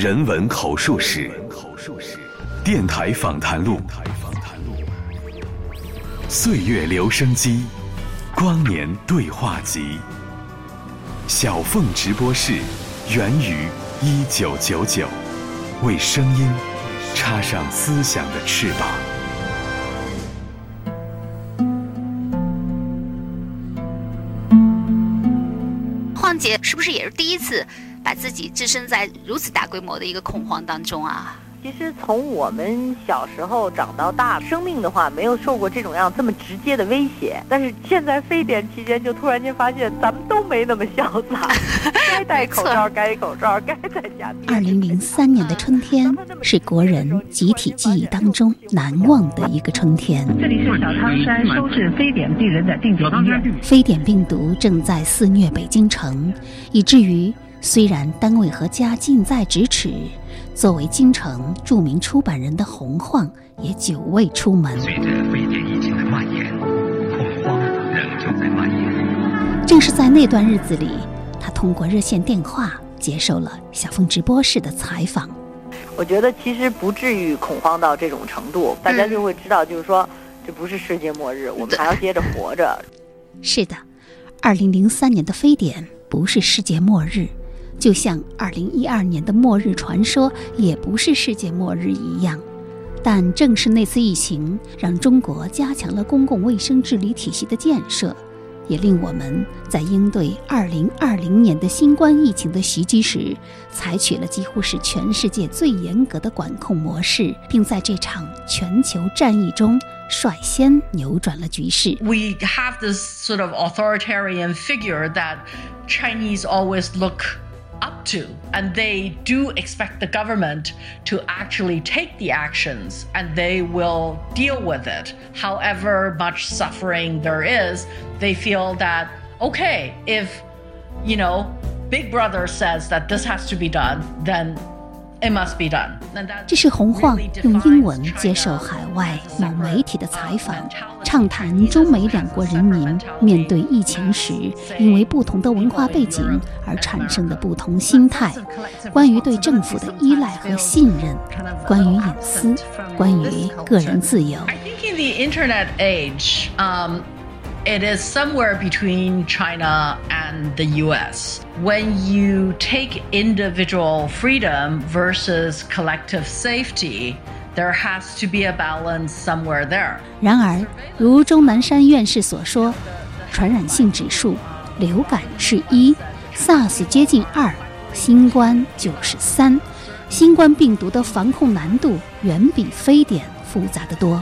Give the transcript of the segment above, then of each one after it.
人文口述史，电台访谈录，岁月留声机，光年对话集，小凤直播室，源于一九九九，为声音插上思想的翅膀。晃姐是不是也是第一次把自己置身在如此大规模的一个恐慌当中啊？其实从我们小时候长到大，生命的话没有受过这种样这么直接的威胁。但是现在非典期间，就突然间发现咱们都没那么潇洒，该戴口罩该口罩，该在家。二零零三年的春天是国人集体记忆当中难忘的一个春天。这里是小汤山收治非典病人的定点医院。非典病毒正在肆虐北京城，以至于虽然单位和家近在咫尺。作为京城著名出版人的洪晃也久未出门。随着非典疫情的蔓延，恐慌仍旧在蔓延。正是在那段日子里，他通过热线电话接受了小凤直播室的采访。我觉得其实不至于恐慌到这种程度，大家就会知道，就是说这不是世界末日，我们还要接着活着。是的，二零零三年的非典不是世界末日。就像二零一二年的末日传说也不是世界末日一样，但正是那次疫情，让中国加强了公共卫生治理体系的建设，也令我们在应对二零二零年的新冠疫情的袭击时，采取了几乎是全世界最严格的管控模式，并在这场全球战役中率先扭转了局势。We have this sort of authoritarian figure that Chinese always look. To. And they do expect the government to actually take the actions and they will deal with it. However much suffering there is, they feel that, okay, if, you know, Big Brother says that this has to be done, then It must be done。这是洪晃用英文接受海外某媒体的采访，畅谈中美两国人民面对疫情时因为不同的文化背景而产生的不同心态，关于对政府的依赖和信任，关于隐私，关于个人自由。I think in the internet age, um. it is somewhere between China and the US. When you take individual freedom versus collective safety, there has to be a balance somewhere there. 然而，如钟南山院士所说，传染性指数，流感是一，SARS 接近二，新冠就是三。新冠病毒的防控难度远比非典复杂的多。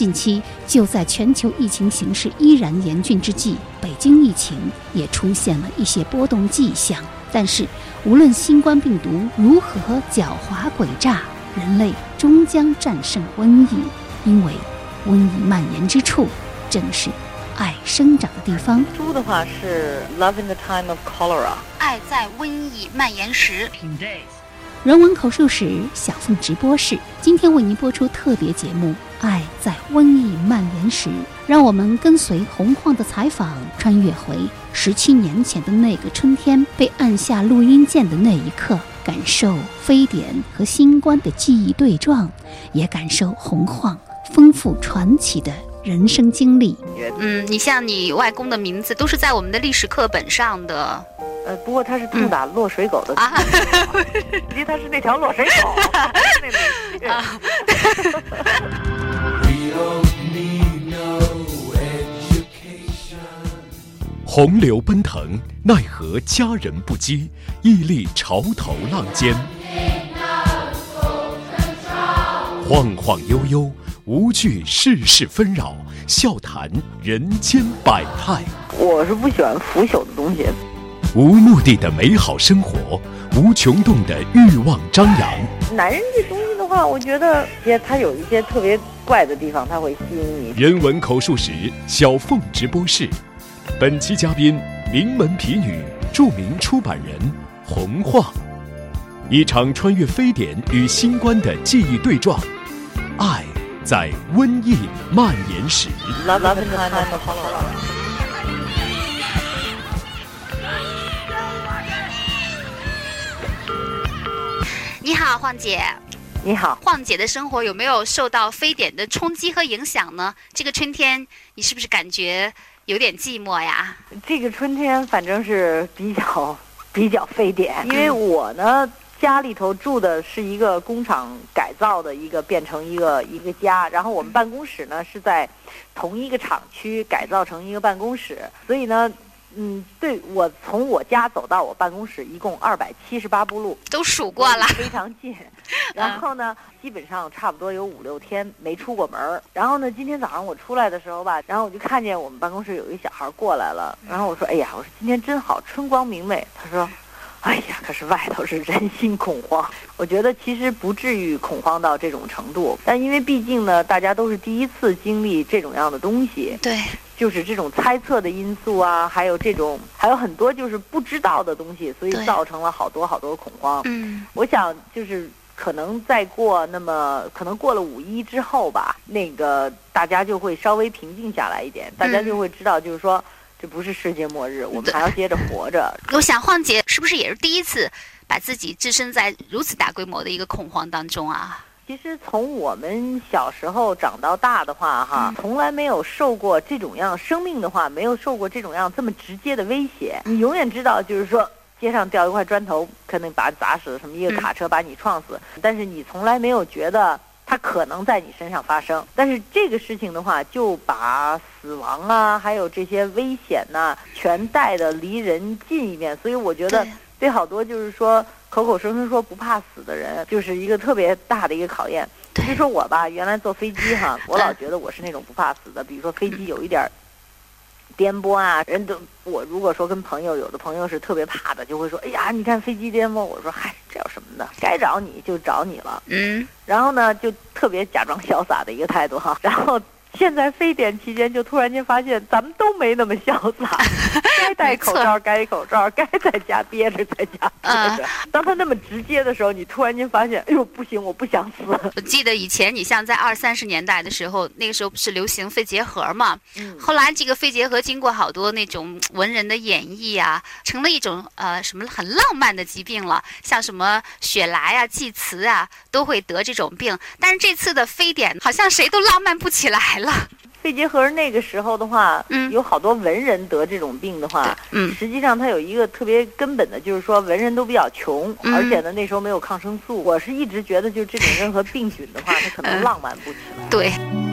近期，就在全球疫情形势依然严峻之际，北京疫情也出现了一些波动迹象。但是，无论新冠病毒如何狡猾诡诈，人类终将战胜瘟疫，因为瘟疫蔓延之处正是爱生长的地方。猪的话是《Love in the Time of Cholera》，爱在瘟疫蔓延时。人文口述史小凤直播室，今天为您播出特别节目《爱在瘟疫蔓延时》，让我们跟随洪晃的采访，穿越回十七年前的那个春天，被按下录音键的那一刻，感受非典和新冠的记忆对撞，也感受洪晃丰富传奇的人生经历。嗯，你像你外公的名字，都是在我们的历史课本上的。呃，不过他是痛打落水狗的，因为他是那条落水狗。洪流奔腾，奈何佳人不羁？屹立潮头浪尖，晃晃悠悠，无惧世事纷扰，笑谈人间百态。我是不喜欢腐朽的东西。无目的的美好生活，无穷动的欲望张扬。男人这东西的话，我觉得也他有一些特别怪的地方，他会吸引你。人文口述史，小凤直播室，本期嘉宾名门皮女，著名出版人洪晃。一场穿越非典与新冠的记忆对撞，爱在瘟疫蔓延时。你你好，晃姐。你好，晃姐的生活有没有受到非典的冲击和影响呢？这个春天，你是不是感觉有点寂寞呀？这个春天反正是比较比较非典，因为我呢家里头住的是一个工厂改造的一个变成一个一个家，然后我们办公室呢是在同一个厂区改造成一个办公室，所以呢。嗯，对我从我家走到我办公室一共二百七十八步路，都数过了，非常近。然后呢，基本上差不多有五六天没出过门然后呢，今天早上我出来的时候吧，然后我就看见我们办公室有一小孩过来了。然后我说：“哎呀，我说今天真好，春光明媚。”他说：“哎呀，可是外头是人心恐慌。”我觉得其实不至于恐慌到这种程度，但因为毕竟呢，大家都是第一次经历这种样的东西。对。就是这种猜测的因素啊，还有这种还有很多就是不知道的东西，所以造成了好多好多恐慌。嗯，我想就是可能再过那么可能过了五一之后吧，那个大家就会稍微平静下来一点，大家就会知道就是说这不是世界末日，我们还要接着活着。我想晃姐是不是也是第一次把自己置身在如此大规模的一个恐慌当中啊？其实从我们小时候长到大的话，哈，从来没有受过这种样生命的话，没有受过这种样这么直接的威胁。你永远知道，就是说街上掉一块砖头，可能把砸死；什么一个卡车把你撞死。但是你从来没有觉得它可能在你身上发生。但是这个事情的话，就把死亡啊，还有这些危险呐，全带的离人近一点。所以我觉得对好多就是说。口口声声说不怕死的人，就是一个特别大的一个考验。就说我吧，原来坐飞机哈，我老觉得我是那种不怕死的。比如说飞机有一点颠簸啊，人都我如果说跟朋友，有的朋友是特别怕的，就会说：“哎呀，你看飞机颠簸。”我说：“嗨，这有什么的？该找你就找你了。”嗯。然后呢，就特别假装潇洒的一个态度哈。然后。现在非典期间，就突然间发现咱们都没那么潇洒，该戴口罩该口罩，该在家憋着在家憋着。当他那么直接的时候，你突然间发现，哎呦不行，我不想死。我记得以前你像在二三十年代的时候，那个时候不是流行肺结核嘛？嗯。后来这个肺结核经过好多那种文人的演绎啊，成了一种呃什么很浪漫的疾病了，像什么雪莱啊、济慈啊都会得这种病。但是这次的非典，好像谁都浪漫不起来。了，肺结核那个时候的话，嗯，有好多文人得这种病的话，嗯，实际上他有一个特别根本的，就是说文人都比较穷，而且呢那时候没有抗生素。我是一直觉得，就这种任何病菌的话，它可能浪漫不起来。对。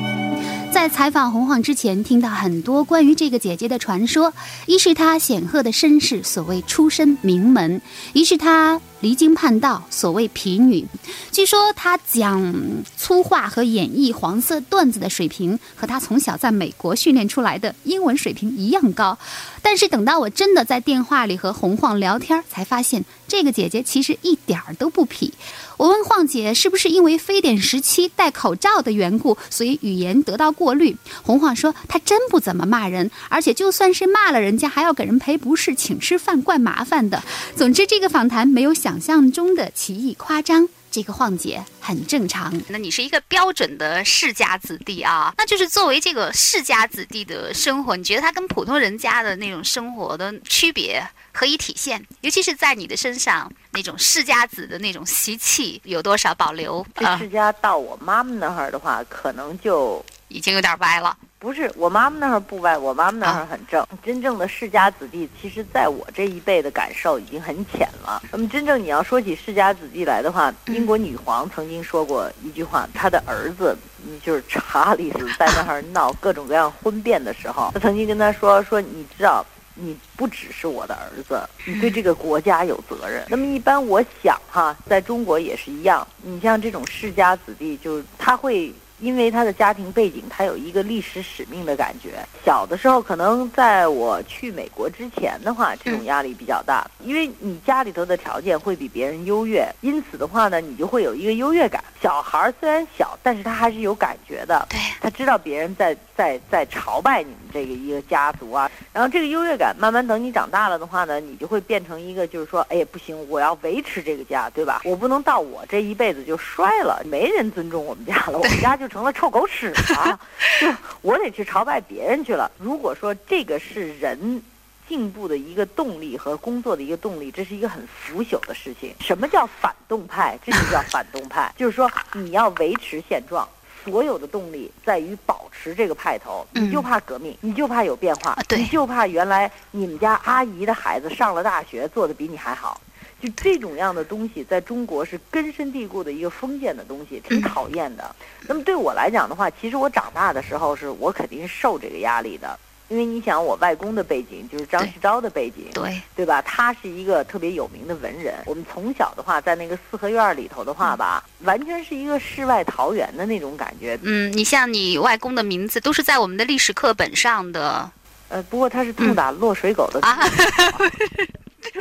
在采访洪晃之前，听到很多关于这个姐姐的传说。一是她显赫的身世，所谓出身名门；一是她离经叛道，所谓痞女。据说她讲粗话和演绎黄色段子的水平，和她从小在美国训练出来的英文水平一样高。但是等到我真的在电话里和洪晃聊天，才发现这个姐姐其实一点儿都不痞。我问晃姐，是不是因为非典时期戴口罩的缘故，所以语言得到过滤？红晃说，她真不怎么骂人，而且就算是骂了人家，还要给人赔不是，请吃饭，怪麻烦的。总之，这个访谈没有想象中的奇异夸张。这个晃姐很正常。那你是一个标准的世家子弟啊，那就是作为这个世家子弟的生活，你觉得他跟普通人家的那种生活的区别何以体现？尤其是在你的身上，那种世家子的那种习气有多少保留？世家到我妈妈那儿的话，可能就已经有点歪了。不是我妈妈那儿不歪，我妈妈那儿很正。真正的世家子弟，其实在我这一辈的感受已经很浅了。那么真正你要说起世家子弟来的话，英国女皇曾经说过一句话，她的儿子就是查理斯在那儿闹各种各样婚变的时候，她曾经跟他说说，你知道，你不只是我的儿子，你对这个国家有责任。那么一般我想哈，在中国也是一样，你像这种世家子弟，就是他会。因为他的家庭背景，他有一个历史使命的感觉。小的时候，可能在我去美国之前的话，这种压力比较大，因为你家里头的条件会比别人优越，因此的话呢，你就会有一个优越感。小孩虽然小，但是他还是有感觉的，对，他知道别人在在在朝拜你们这个一个家族啊。然后这个优越感，慢慢等你长大了的话呢，你就会变成一个，就是说，哎，不行，我要维持这个家，对吧？我不能到我这一辈子就衰了，没人尊重我们家了，我们家就。成了臭狗屎了，就我得去朝拜别人去了。如果说这个是人进步的一个动力和工作的一个动力，这是一个很腐朽的事情。什么叫反动派？这就叫反动派，就是说你要维持现状，所有的动力在于保持这个派头。你就怕革命，你就怕有变化，你就怕原来你们家阿姨的孩子上了大学，做的比你还好。就这种样的东西，在中国是根深蒂固的一个封建的东西，挺讨厌的。那么对我来讲的话，其实我长大的时候，是我肯定是受这个压力的。因为你想，我外公的背景就是张世钊的背景，对，对吧？他是一个特别有名的文人。我们从小的话，在那个四合院里头的话吧，完全是一个世外桃源的那种感觉。嗯，你像你外公的名字都是在我们的历史课本上的呃，不过他是痛打落水狗的，啊，是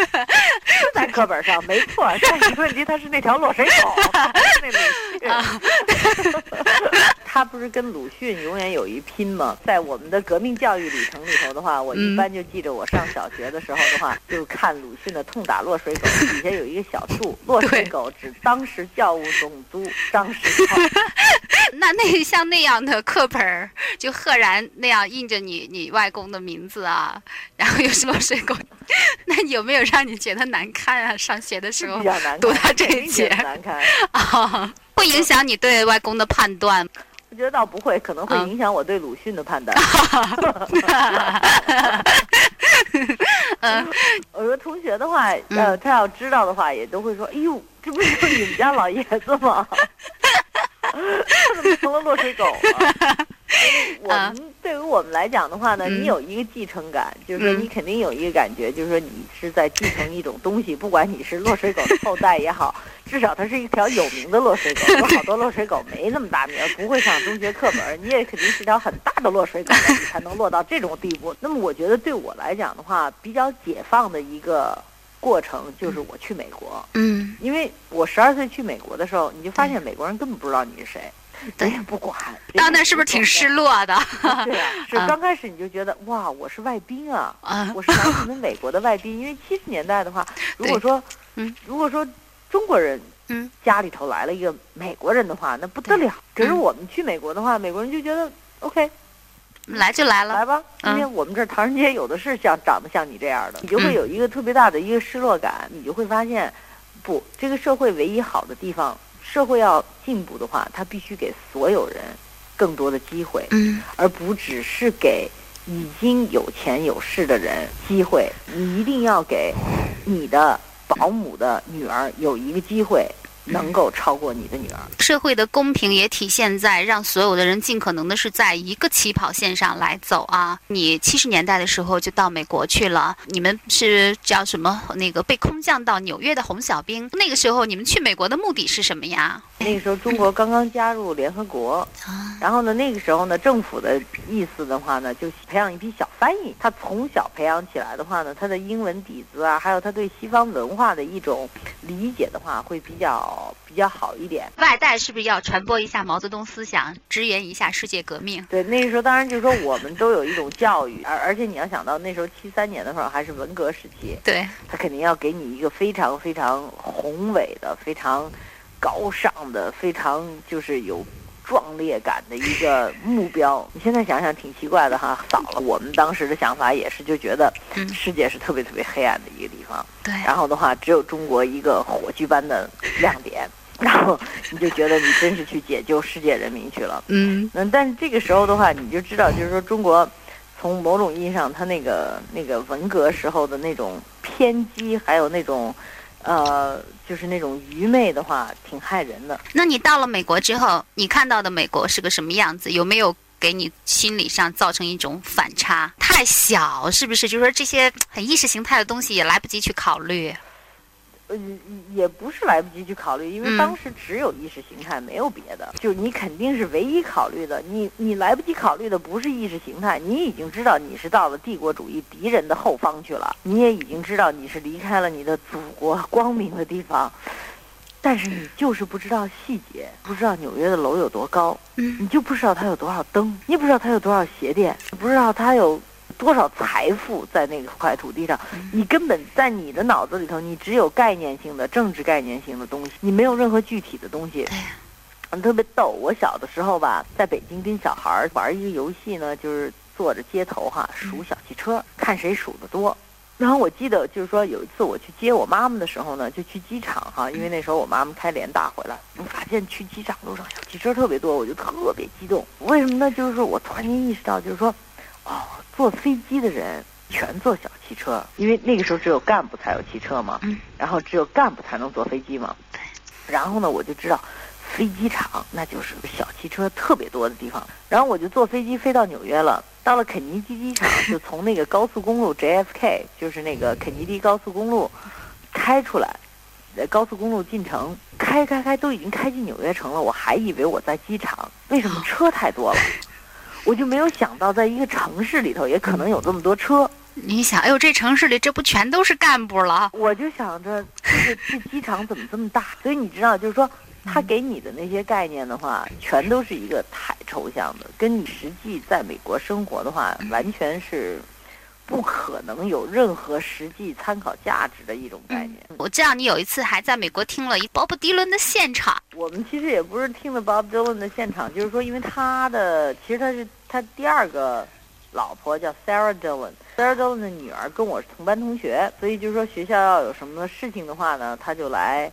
在课本上没错。但是问题他是那条落水狗，不是那鲁迅。他不是跟鲁迅永远有一拼吗？在我们的革命教育里程里头的话，我一般就记着我上小学的时候的话，就看鲁迅的《痛打落水狗》，底下有一个小注：落水狗指当时教务总督张世钊。那那像那样的课本儿，就赫然那样印着你你外公的名字啊，然后又是落水狗，那有没有让你觉得难看啊？上学的时候读到这一节难看。啊，会影响你对外公的判断。我觉得倒不会，可能会嗯影响我对鲁迅的判断。嗯我说同学的话，呃，他要知道的话，也都会说：“哎呦，这不就是你们家老爷子吗？他怎么成了落水狗了？”我们对于我们来讲的话呢，嗯你有一个继承感，就是你肯定有一个感觉，就是说你是在继承一种东西，不管你是落水狗的后代也好，至少它是一条有名的落水狗。有好多落水狗没那么大名儿，不会上中学课本儿，你也肯定是条很大的落水狗，你才能落到这种地步。那么我觉得对我来讲的话，比较解放的一个过程就是我去美国，嗯，因为我十二岁去美国的时候，你就发现美国人根本不知道你是谁，对人也不管。到那是不是挺失落？的？对啊，是啊刚开始你就觉得哇，我是外宾啊，啊，我是来自你们美国的外宾。因为七十年代的话，如果说，嗯，如果说中国人，嗯，家里头来了一个美国人的话，那不得了。可是嗯我们去美国的话，美国人就觉得 OK，来就来了。来吧，今嗯天我们这儿唐人街有的是像长得像你这样的，你就会嗯有一个特别大的一个失落感，你就会发现，不，这个社会唯一好的地方，社会要进步的话，它必须给所有人更多的机会。嗯而不只是给已经有钱有势的人机会，你一定要给你的保姆的女儿有一个机会，能够超过你的女儿。社会的公平也体现在让所有的人尽可能的是在一个起跑线上来走啊。你七十年代的时候就到美国去了，你们是叫什么？那个被空降到纽约的红小兵。那个时候你们去美国的目的是什么呀？那个时候中国刚刚加入联合国，啊，然后呢，那个时候呢，政府的意思的话呢，就培养一批小翻译。他从小培养起来的话呢，他的英文底子啊，还有他对西方文化的一种理解的话，会比较比较好一点。外带是不是要传播一下毛泽东思想，支援一下世界革命？对，那个时候当然就是说我们都有一种教育，而而且你要想到那时候七三年的时候还是文革时期，对，他肯定要给你一个非常非常宏伟的、非常高尚的、非常就是有壮烈感的一个目标。你现在想想挺奇怪的哈，扫了我们当时的想法也是，就觉得嗯世界是特别特别黑暗的一个地方，对，然后的话只有中国一个火炬般的亮点，然后你就觉得你真是去解救世界人民去了。嗯嗯，但是这个时候的话，你就知道，就是说中国从某种意义上，它那个那个文革时候的那种偏激，还有那种呃，就是那种愚昧的话，挺害人的。那你到了美国之后，你看到的美国是个什么样子？有没有给你心理上造成一种反差？太小是不是？就是说这些很意识形态的东西也来不及去考虑。呃，也不是来不及去考虑，因为嗯。当时只有意识形态，没有别的。就你肯定是唯一考虑的，你你来不及考虑的不是意识形态，你已经知道你是到了帝国主义敌人的后方去了，你也已经知道你是离开了你的祖国光明的地方，但是你就是不知道细节，不知道纽约的楼有多高，嗯。你就不知道它有多少灯，你不知道它有多少鞋店，你不知道它有多少财富在那个块土地上，你根本在你的脑子里头，你只有概念性的政治概念性的东西，你没有任何具体的东西。对嗯，特别逗。我小的时候吧，在北京跟小孩儿玩一个游戏呢，就是坐着街头哈数小汽车，看谁数得多。然后我记得就是说有一次我去接我妈妈的时候呢，就去机场哈，因为那时候我妈妈开联大回来，我发现去机场路上小汽车特别多，我就特别激动。为什么呢？就是我突然间意识到，就是说，哦，坐飞机的人全坐小汽车，因为那个时候只有干部才有汽车嘛，然后只有干部才能坐飞机嘛。然后呢，我就知道。飞机场那就是小汽车特别多的地方，然后我就坐飞机飞到纽约了。到了肯尼迪机场，就从那个高速公路 JFK，就是那个肯尼迪高速公路开出来，在高速公路进城，开开开都已经开进纽约城了。我还以为我在机场，为什么车太多了？我就没有想到，在一个城市里头也可能有这么多车。你想，哎呦，这城市里这不全都是干部了？我就想着，这个这机场怎么这么大？所以你知道，就是说。他给你的那些概念的话，全都是一个太抽象的，跟你实际在美国生活的话，完全是不可能有任何实际参考价值的一种概念。我知道你有一次还在美国听了一 Bob Dylan 的现场。我们其实也不是听了 Bob Dylan 的现场，就是说，因为他的其实他是他第二个老婆叫 Sarah Dylan，Sarah Dylan 的女儿跟我是同班同学，所以就是说学校要有什么事情的话呢，他就来。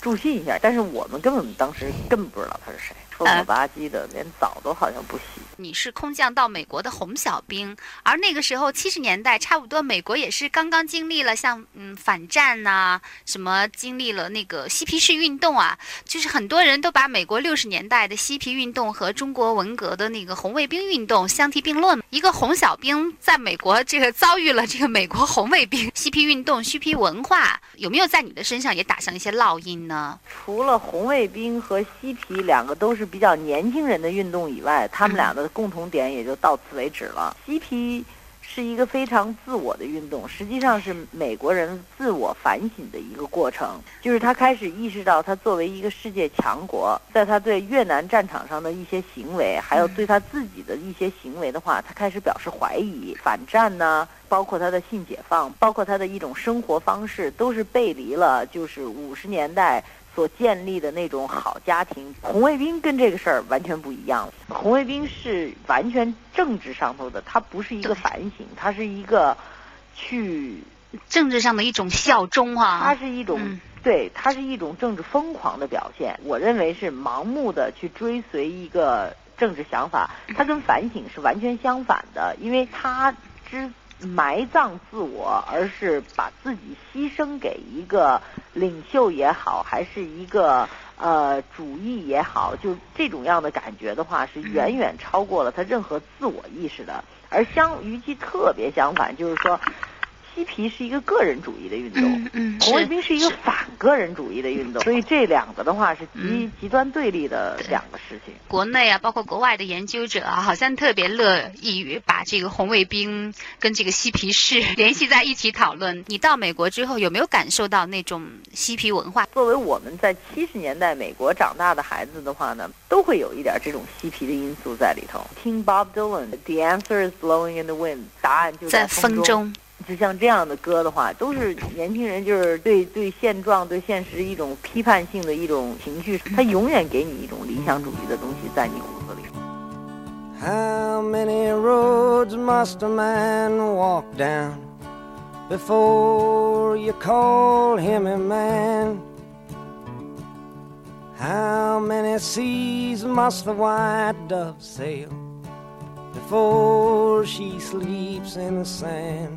助兴一下，但是我们根本当时根本不知道他是谁。臭了吧唧的，连澡都好像不洗。你是空降到美国的红小兵，而那个时候七十年代差不多，美国也是刚刚经历了像嗯反战呐，什么经历了那个嬉皮士运动啊，就是很多人都把美国六十年代的嬉皮运动和中国文革的那个红卫兵运动相提并论。一个红小兵在美国这个遭遇了这个美国红卫兵 嬉皮运动、嬉皮文化，有没有在你的身上也打上一些烙印呢？除了红卫兵和嬉皮两个都是。比较年轻人的运动以外，他们俩的共同点也就到此为止了。嬉皮是一个非常自我的运动，实际上是美国人自我反省的一个过程。就是他开始意识到，他作为一个世界强国，在他对越南战场上的一些行为，还有对他自己的一些行为的话，他开始表示怀疑。反战呢，包括他的性解放，包括他的一种生活方式，都是背离了就是五十年代。所建立的那种好家庭，红卫兵跟这个事儿完全不一样。红卫兵是完全政治上头的，它不是一个反省，它是一个去政治上的一种效忠啊。它是一种对，它是一种政治疯狂的表现。我认为是盲目的去追随一个政治想法，它跟反省是完全相反的，因为它之。埋葬自我，而是把自己牺牲给一个领袖也好，还是一个呃主义也好，就这种样的感觉的话，是远远超过了他任何自我意识的。而相与其特别相反，就是说。嬉皮是一个个人主义的运动，嗯红卫兵是一个反个人主义的运动，所以这两个的话是极极端对立的两个事情。国内啊，包括国外的研究者啊，好像特别乐意于把这个红卫兵跟这个嬉皮士 联系在一起讨论。你到美国之后，有没有感受到那种嬉皮文化？作为我们在七十年代美国长大的孩子的话呢，都会有一点这种嬉皮的因素在里头。听 Bob Dylan，The answer is blowing in the wind，答案就在风中。就像这样的歌的话，都是年轻人就是对对现状、对现实一种批判性的一种情绪，他永远给你一种理想主义的东西在你骨子里。How many roads must a man walk down before you call him a man? How many seas must the white dove sail before she sleeps in the sand?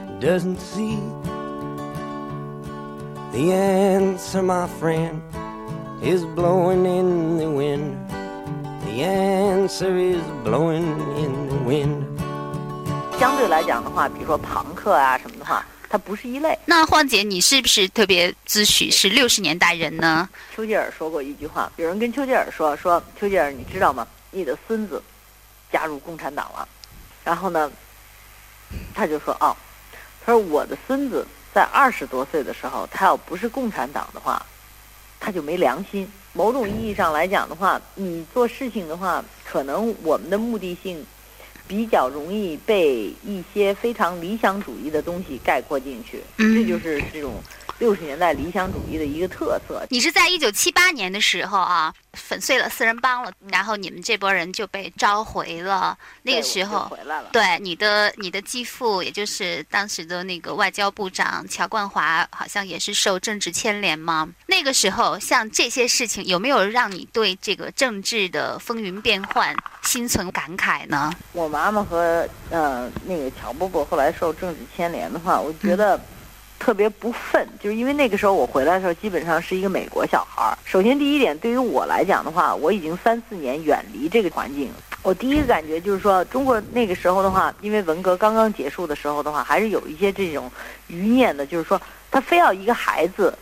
doesn't see? The answer, my friend, is blowing in the wind. The answer is blowing in the wind. 相对来讲的话，比如说朋克啊什么的话，它不是一类。那晃姐，你是不是特别自诩是六十年代人呢？丘吉尔说过一句话，有人跟丘吉尔说说，丘吉尔你知道吗？你的孙子加入共产党了。然后呢，他就说哦，他说我的孙子在二十多岁的时候，他要不是共产党的话，他就没良心。某种意义上来讲的话，你做事情的话，可能我们的目的性比较容易被一些非常理想主义的东西概括进去。嗯这就是这种六十年代理想主义的一个特色。你是在一九七八年的时候啊，粉碎了四人帮了，然后你们这波人就被召回了。那个时候，回来了。对你的你的继父，也就是当时的那个外交部长乔冠华，好像也是受政治牵连吗？那个时候，像这些事情，有没有让你对这个政治的风云变幻心存感慨呢？我妈妈和呃那个乔伯伯后来受政治牵连的话，我觉得特别不忿，就是因为那个时候我回来的时候，基本上是一个美国小孩儿。首先第一点，对于我来讲的话，我已经三四年远离这个环境。我第一个感觉就是说，中国那个时候的话，因为文革刚刚结束的时候的话，还是有一些这种余念的，就是说他非要一个孩子，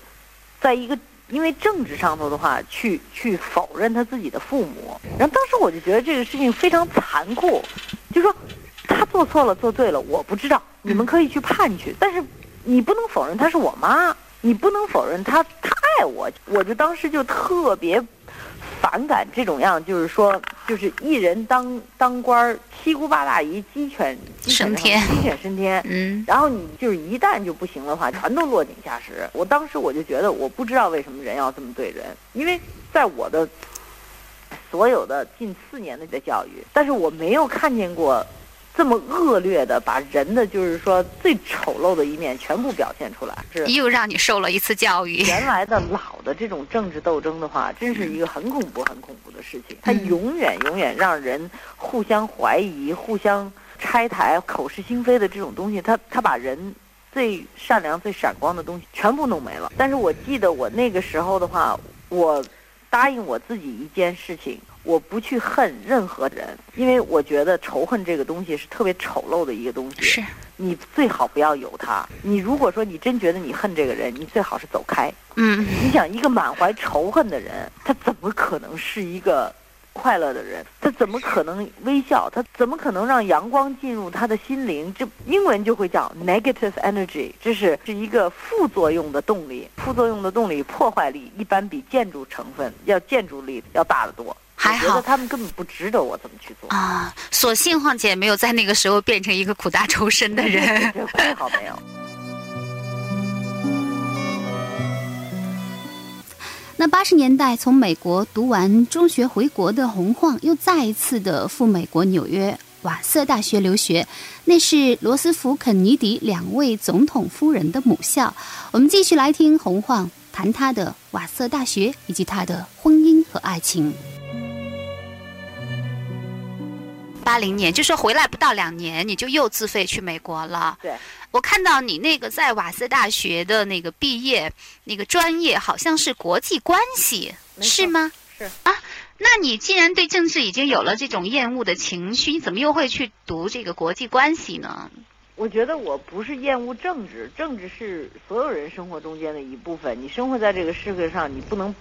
在一个因为政治上头的话，去去否认他自己的父母。然后当时我就觉得这个事情非常残酷，就说他做错了做对了，我不知道，你们可以去判去，但 是你不能否认她是我妈，你不能否认她她爱我。我就当时就特别反感这种样，就是说，就是一人当当官儿，七姑八大姨，鸡犬鸡犬升天 鸡犬升天。嗯，然后你就是一旦就不行的话，全都落井下石。我当时我就觉得，我不知道为什么人要这么对人，因为在我的所有的近四年的教育，但是我没有看见过这么恶劣的把人的就是说最丑陋的一面全部表现出来。是又让你受了一次教育。原来的老的这种政治斗争的话，真是一个很恐怖、很恐怖的事情。它嗯永远、永远让人互相怀疑、互相拆台、口是心非的这种东西，它它把人最善良、最闪光的东西全部弄没了。但是我记得我那个时候的话，我答应我自己一件事情。我不去恨任何人，因为我觉得仇恨这个东西是特别丑陋的一个东西。是，你最好不要有它。你如果说你真觉得你恨这个人，你最好是走开。嗯，你想，一个满怀仇恨的人，他怎么可能是一个快乐的人？他怎么可能微笑？他怎么可能让阳光进入他的心灵？这英文就会叫 negative energy，这是是一个副作用的动力。副作用的动力破坏力一般比建筑成分要建筑力要大得多。还好我觉得他们根本不值得我这么去做。啊，所幸晃姐没有在那个时候变成一个苦大仇深的人。这还好没有。那八十年代从美国读完中学回国的洪晃，又再一次的赴美国纽约瓦瑟大学留学，那是罗斯福、肯尼迪两位总统夫人的母校。我们继续来听洪晃谈他的瓦瑟大学以及他的婚姻和爱情。八零年，就说回来不到两年，你就又自费去美国了。对，我看到你那个在瓦斯大学的那个毕业那个专业好像是国际关系，是吗？是啊。那你既然对政治已经有了这种厌恶的情绪，你怎么又会去读这个国际关系呢？我觉得我不是厌恶政治，政治是所有人生活中间的一部分。你生活在这个世界上，你不能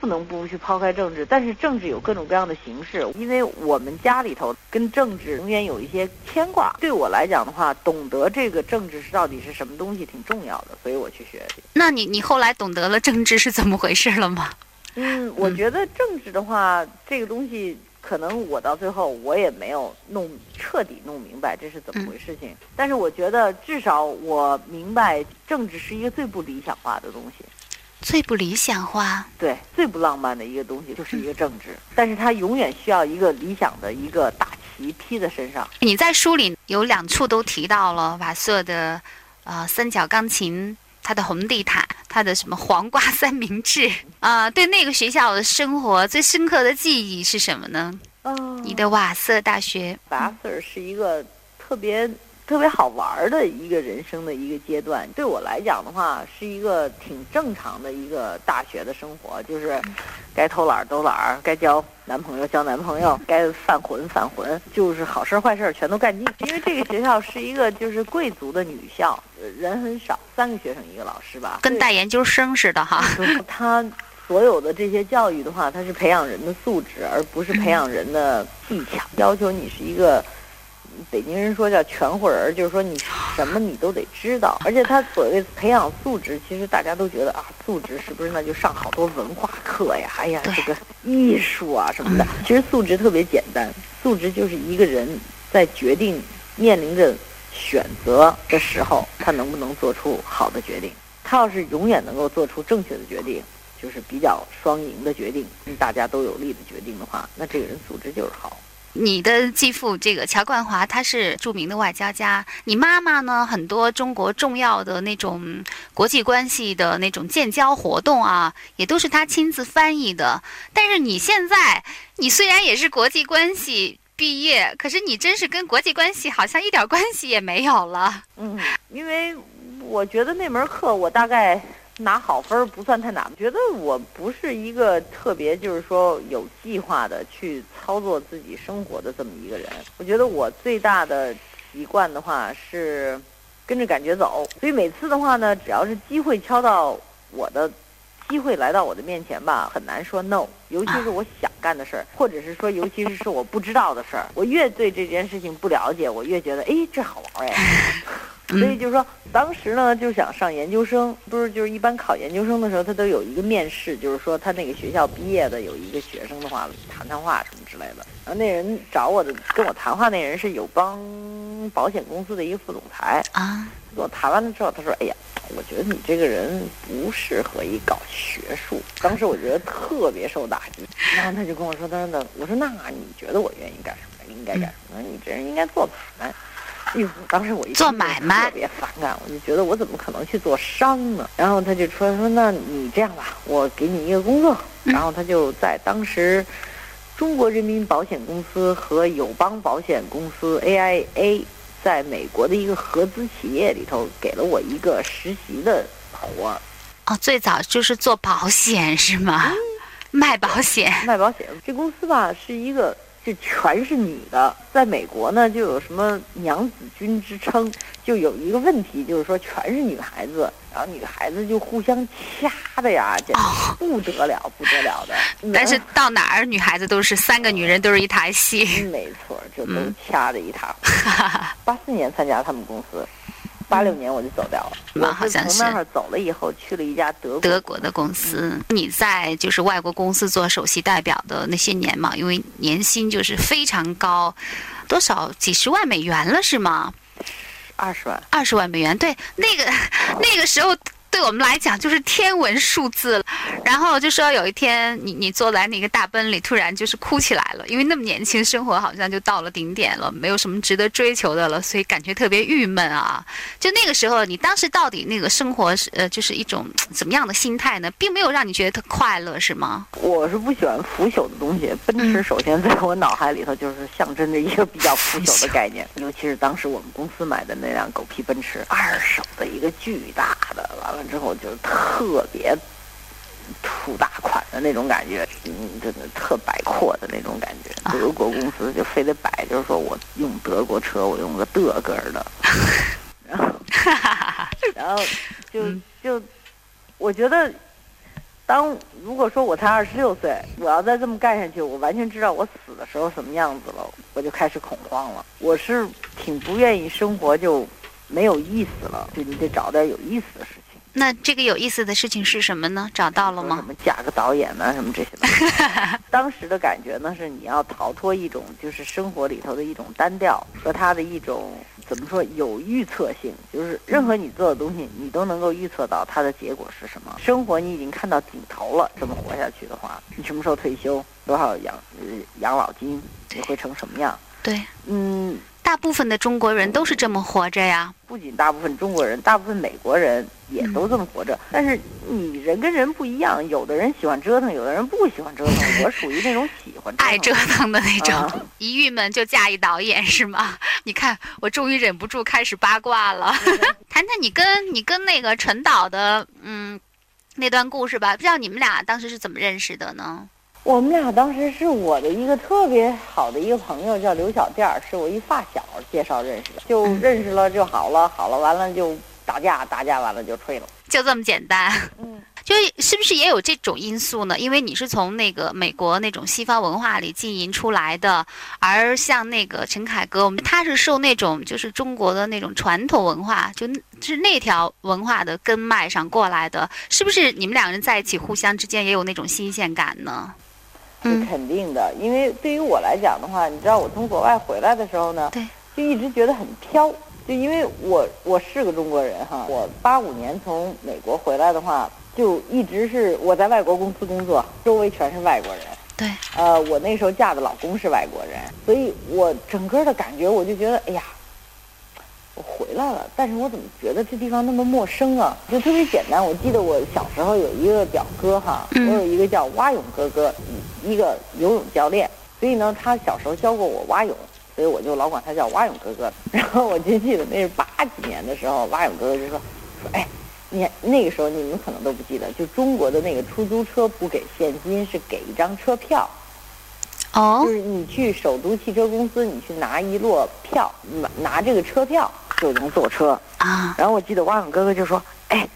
不能不去抛开政治。但是政治有各种各样的形式，因为我们家里头跟政治永远有一些牵挂。对我来讲的话，懂得这个政治是到底是什么东西挺重要的，所以我去学的。那你你后来懂得了政治是怎么回事了吗？嗯，我觉得政治的话，这个东西可能我到最后我也没有弄彻底弄明白这是怎么回事情。但是我觉得至少我明白，政治是一个最不理想化的东西。最不理想化，对，最不浪漫的一个东西就是一个政治，但是它永远需要一个理想的一个大旗披在身上。你在书里有两处都提到了瓦瑟的呃三角钢琴它的红地毯，它的什么黄瓜三明治啊、对那个学校的生活最深刻的记忆是什么呢？哦你的瓦瑟大学，拔丝儿是一个特别特别好玩儿的一个人生的一个阶段。对我来讲的话，是一个挺正常的一个大学的生活，就是该偷懒儿偷懒儿，该交男朋友交男朋友，该犯浑犯浑，就是好事儿坏事儿全都干尽。因为这个学校是一个就是贵族的女校，呃人很少，三个学生一个老师吧，跟带研究生似的哈。他所有的这些教育的话，他是培养人的素质，而不是培养人的技巧。要求你是一个，北京人说叫全乎人儿，就是说你什么你都得知道。而且他所谓培养素质，其实大家都觉得啊，素质是不是那就上好多文化课呀？哎呀，这个艺术啊什么的。其实素质特别简单，素质就是一个人在决定面临着选择的时候，他能不能做出好的决定。他要是永远能够做出正确的决定，就是比较双赢的决定，对大家都有利的决定的话，那这个人素质就是好。你的继父这个乔冠华，他是著名的外交家。你妈妈呢，很多中国重要的那种国际关系的那种建交活动啊，也都是他亲自翻译的。但是你现在，你虽然也是国际关系毕业，可是你真是跟国际关系好像一点关系也没有了。嗯，因为我觉得那门课我大概拿好分儿不算太难，觉得我不是一个特别就是说有计划的去操作自己生活的这么一个人。我觉得我最大的习惯的话是跟着感觉走，所以每次的话呢，只要是机会敲到我的。机会来到我的面前吧，很难说 no，尤其是我想干的事儿，或者是说，尤其是是我不知道的事儿，我越对这件事情不了解，我越觉得，哎，这好玩儿哎。所以就是说，当时呢就想上研究生，不是就是一般考研究生的时候，他都有一个面试，就是说他那个学校毕业的有一个学生的话谈谈话什么之类的。然后那人找我的跟我谈话那人是友邦保险公司的一个副总裁啊，跟我谈完了之后，他说：“哎呀，我觉得你这个人不适合于搞学术。”当时我觉得特别受打击，然后他就跟我说：“等等，我说那你觉得我愿意干什么？应该干什么？你这人应该做买卖。”哎呦，当时我一听做买卖特别反感，我就觉得我怎么可能去做商呢？然后他就说说那你这样吧，我给你一个工作。然后他就在当时中国人民保险公司和友邦保险公司 AIA 在美国的一个合资企业里头给了我一个实习的活儿，哦，最早就是做保险是吗？卖保险。卖保险。这公司吧是一个就全是女的，在美国呢就有什么娘子军之称，就有一个问题就是说全是女孩子，然后女孩子就互相掐的呀，简直不得了不得了的。但是到哪儿，女孩子都是三个女人都是一台戏。没错，就 都掐的一塌糊涂。八四年参加他们公司，八六年我就走掉了。嘛我好像是从那儿走了以后，去了一家德国德国的公司，你在就是外国公司做首席代表的那些年嘛，因为年薪就是非常高，多少几十万美元了是吗？二十万。二十万美元，对，那个 那个时候对我们来讲就是天文数字了。然后就说有一天你你坐在那个大奔里，突然就是哭起来了，因为那么年轻，生活好像就到了顶点了，没有什么值得追求的了，所以感觉特别郁闷啊。就那个时候，你当时到底那个生活是呃，就是一种怎么样的心态呢？并没有让你觉得特快乐，是吗？我是不喜欢腐朽的东西，奔驰首先在我脑海里头就是象征着一个比较腐朽的概念，尤其是当时我们公司买的那辆狗屁奔驰，二手的一个巨大的，完了之后就是特别土大款的那种感觉，嗯，真的特摆阔的那种感觉。德国公司就非得摆，就是说我用德国车，我用个德个儿的，然后 然后就就我觉得。当如果说我才二十六岁，我要再这么干下去，我完全知道我死的时候什么样子了，我就开始恐慌了。我是挺不愿意生活就没有意思了，就你得找点有意思的事情。那这个有意思的事情是什么呢？找到了吗说什？么嫁个导演啊、什么这些东西。当时的感觉呢是你要逃脱一种就是生活里头的一种单调和它的一种怎么说有预测性，就是任何你做的东西，你都能够预测到它的结果是什么。生活你已经看到顶头了，这么活下去的话，你什么时候退休，多少养呃养老金，你会成什么样？对，嗯，大部分的中国人都是这么活着呀。不仅大部分中国人，大部分美国人也都这么活着。但是你人跟人不一样，有的人喜欢折腾，有的人不喜欢折腾。我属于那种喜欢爱折腾的那种，啊一郁闷就嫁一导演是吗？你看，我终于忍不住开始八卦了。谈谈你跟你跟那个陈导的嗯那段故事吧，不知道你们俩当时是怎么认识的呢？我们俩当时是我的一个特别好的一个朋友，叫刘小店儿，是我一发小介绍认识的，就认识了就好了，好了完了就打架，打架完了就吹了。就这么简单。嗯，就是不是也有这种因素呢？因为你是从那个美国那种西方文化里浸淫出来的，而像那个陈凯歌，我们他是受那种就是中国的那种传统文化，就是那条文化的根脉上过来的，是不是？你们两个人在一起，互相之间也有那种新鲜感呢？是肯定的，因为对于我来讲的话，你知道我从国外回来的时候呢，对，就一直觉得很飘，就因为我我是个中国人哈，我八五年从美国回来的话，就一直是我在外国公司工作，周围全是外国人，对，呃，我那时候嫁的老公是外国人，所以我整个的感觉我就觉得，哎呀。我回来了，但是我怎么觉得这地方那么陌生啊？就特别简单。我记得我小时候有一个表哥哈，嗯我有一个叫蛙泳哥哥，一个游泳教练，所以呢，他小时候教过我蛙泳，所以我就老管他叫蛙泳哥哥。然后我就记得那是八几年的时候，蛙泳哥哥就说说，哎，你看那个时候你们可能都不记得，就中国的那个出租车不给现金，是给一张车票。哦就，是你去首都汽车公司，你去拿一摞票，拿拿这个车票就能坐车。啊，然后我记得蛙泳哥哥就说：“哎，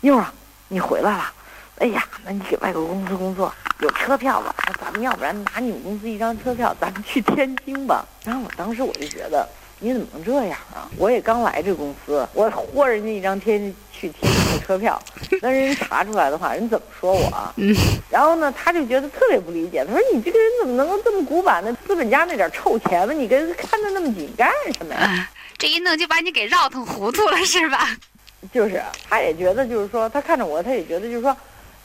妞儿啊，你回来了。哎呀，那你给外国公司工作，有车票吧，那咱们要不然拿你们公司一张车票，咱们去天津吧。”然后我当时我就觉得，你怎么能这样啊？我也刚来这公司，我豁人家一张天去天津的车票，那人查出来的话，人怎么说我啊？嗯然后呢，他就觉得特别不理解，他说：“你这个人怎么能够这么古板呢？资本家那点臭钱吧，你跟看的那么紧干什么呀？”这一弄就把你给绕腾糊涂了是吧？就是，他也觉得就是说，他看着我，他也觉得就是说，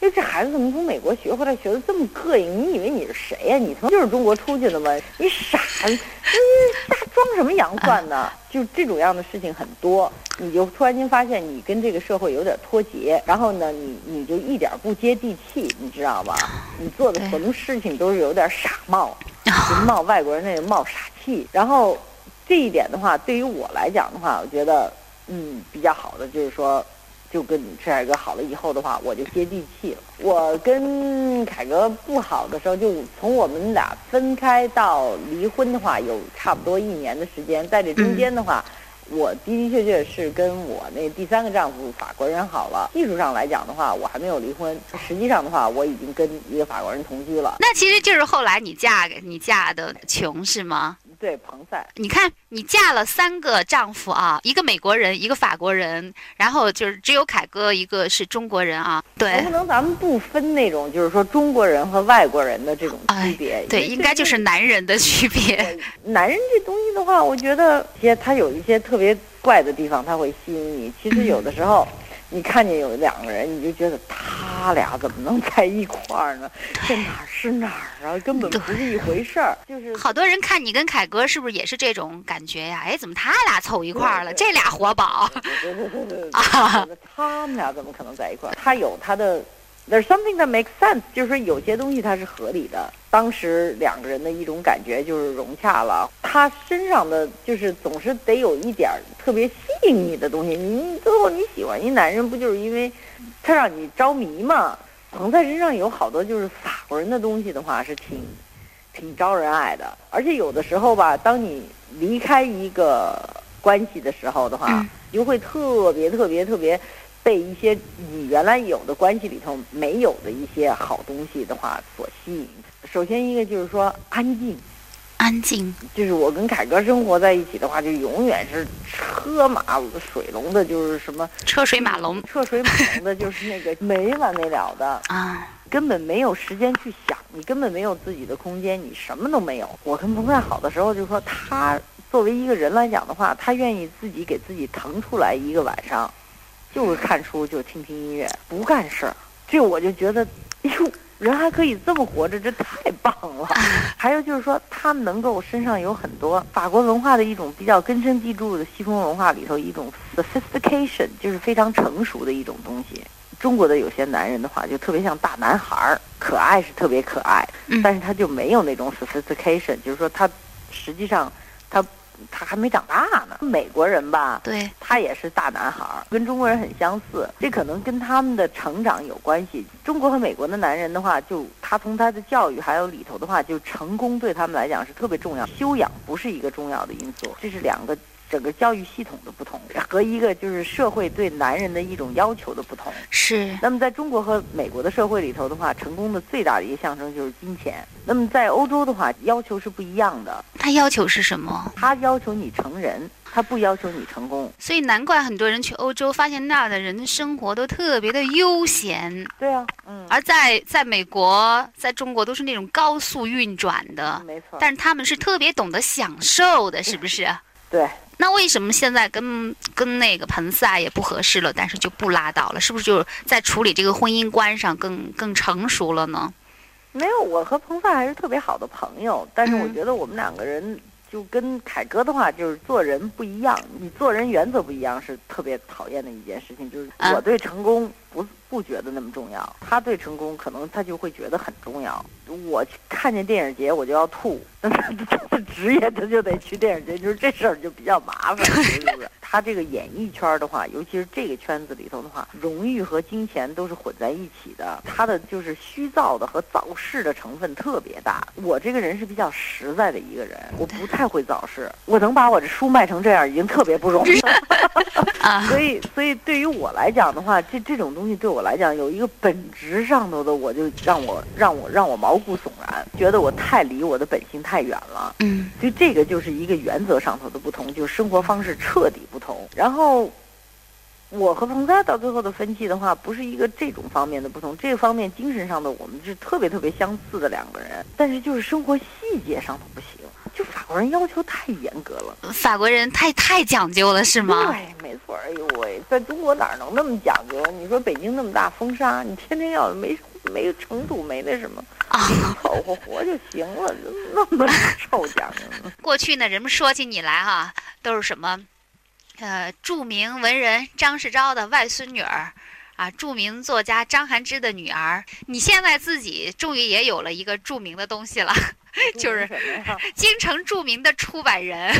哎，这孩子怎么从美国学回来学的这么膈应？你以为你是谁呀、你从就是中国出去的吗？你傻，你瞎装什么洋 蒜呢？就这种样的事情很多，你就突然间发现你跟这个社会有点脱节，然后呢，你你就一点不接地气，你知道吧？你做的什么事情都是有点傻冒，就冒外国人那个冒傻气，然后。这一点的话，对于我来讲的话，我觉得，嗯，比较好的就是说，就跟陈凯歌好了以后的话，我就接地气了。我跟凯歌不好的时候，就从我们俩分开到离婚的话，有差不多一年的时间。在这中间的话，我的的确确是跟我那第三个丈夫法国人好了。技术上来讲的话，我还没有离婚；实际上的话，我已经跟一个法国人同居了。那其实就是后来你嫁给你嫁的穷是吗？对，彭赛。你看，你嫁了三个丈夫啊，一个美国人，一个法国人，然后就是只有凯哥一个是中国人啊。对能不能咱们不分那种，就是说中国人和外国人的这种区别？哎对，应该就是男人的区别。男人这东西的话，我觉得些他有一些特别怪的地方，他会吸引你。其实有的时候，你看见有两个人，你就觉得他俩怎么能在一块儿呢？这哪儿是哪儿啊？根本不是一回事儿。就是 好多人看你跟凯哥是不是也是这种感觉呀？哎，怎么他俩凑一块儿了？这俩活宝。对对对对对，啊 他们俩怎么可能在一块儿？他有他的，there's something that makes sense，就是说有些东西它是合理的。当时两个人的一种感觉就是融洽了。他身上的就是总是得有一点儿特别吸引你的东西。你最后你喜欢一男人，不就是因为他让你着迷吗？彭在身上有好多就是法国人的东西的话，是挺挺招人爱的。而且有的时候吧，当你离开一个关系的时候的话，就会特别特别特别被一些你原来有的关系里头没有的一些好东西的话所吸引。首先一个就是说安静，安静，就是我跟凯哥生活在一起的话，就永远是车马水龙的，就是什么车水马龙车水马龙的，就是那个没完没了的。啊。根本没有时间去想，你根本没有自己的空间，你什么都没有。我跟彭帅好的时候，就说他作为一个人来讲的话，他愿意自己给自己腾出来一个晚上，就是看书，就听听音乐，不干事儿。这我就觉得，哎呦，人还可以这么活着，这太棒了。还有就是说，他能够身上有很多法国文化的一种比较根深蒂固的西方文化里头一种 sophistication，就是非常成熟的一种东西。中国的有些男人的话，就特别像大男孩儿，可爱是特别可爱，嗯但是他就没有那种 sophistication，就是说他实际上他他还没长大呢。美国人吧，对，他也是大男孩儿，跟中国人很相似，这可能跟他们的成长有关系。中国和美国的男人的话，就他从他的教育还有里头的话，就成功对他们来讲是特别重要，修养不是一个重要的因素，这是两个。整个教育系统的不同和一个就是社会对男人的一种要求的不同。是那么在中国和美国的社会里头的话，成功的最大的一个象征就是金钱。那么在欧洲的话，要求是不一样的，他要求是什么？他要求你成人，他不要求你成功。所以难怪很多人去欧洲，发现那儿的人生活都特别的悠闲，对啊，嗯，而在在美国、在中国都是那种高速运转的，没错。但是他们是特别懂得享受的，是不是？对，那为什么现在跟跟那个彭斯啊也不合适了，但是就不拉倒了？是不是就是在处理这个婚姻观上更更成熟了呢？没有，我和彭萨还是特别好的朋友，但是我嗯觉得我们两个人就跟凯哥的话，就是做人不一样，你做人原则不一样，是特别讨厌的一件事情。就是啊我对成功不不觉得那么重要，他对成功可能他就会觉得很重要。我去看见电影节我就要吐，那 他的职业他就得去电影节，就是这事儿就比较麻烦，是不是？他这个演艺圈的话，尤其是这个圈子里头的话，荣誉和金钱都是混在一起的，他的就是虚造的和造势的成分特别大。我这个人是比较实在的一个人，我不太会造势，我能把我这书卖成这样已经特别不容易了。啊，所以，所以对于我来讲的话，这这种东西对我来讲有一个本质上头的，我就让我让我让我毛骨悚然，觉得我太离我的本性太远了。嗯所以这个就是一个原则上头的不同，就是生活方式彻底不同。然后，我和彭佳到最后的分歧的话，不是一个这种方面的不同，这个方面精神上的我们是特别特别相似的两个人，但是就是生活细节上头不行，就法国人要求太严格了。法国人太太讲究了，是吗？对，没错。哎呦喂，在中国哪能那么讲究？你说北京那么大风沙，你天天要是没没尘土没那什么，啊，凑合活就行了，那么臭讲究呢？过去呢，人们说起你来哈，都是什么，呃，著名文人张世钊的外孙女儿。啊，著名作家张涵之的女儿，你现在自己终于也有了一个著名的东西了，就是？京城著名的出版人，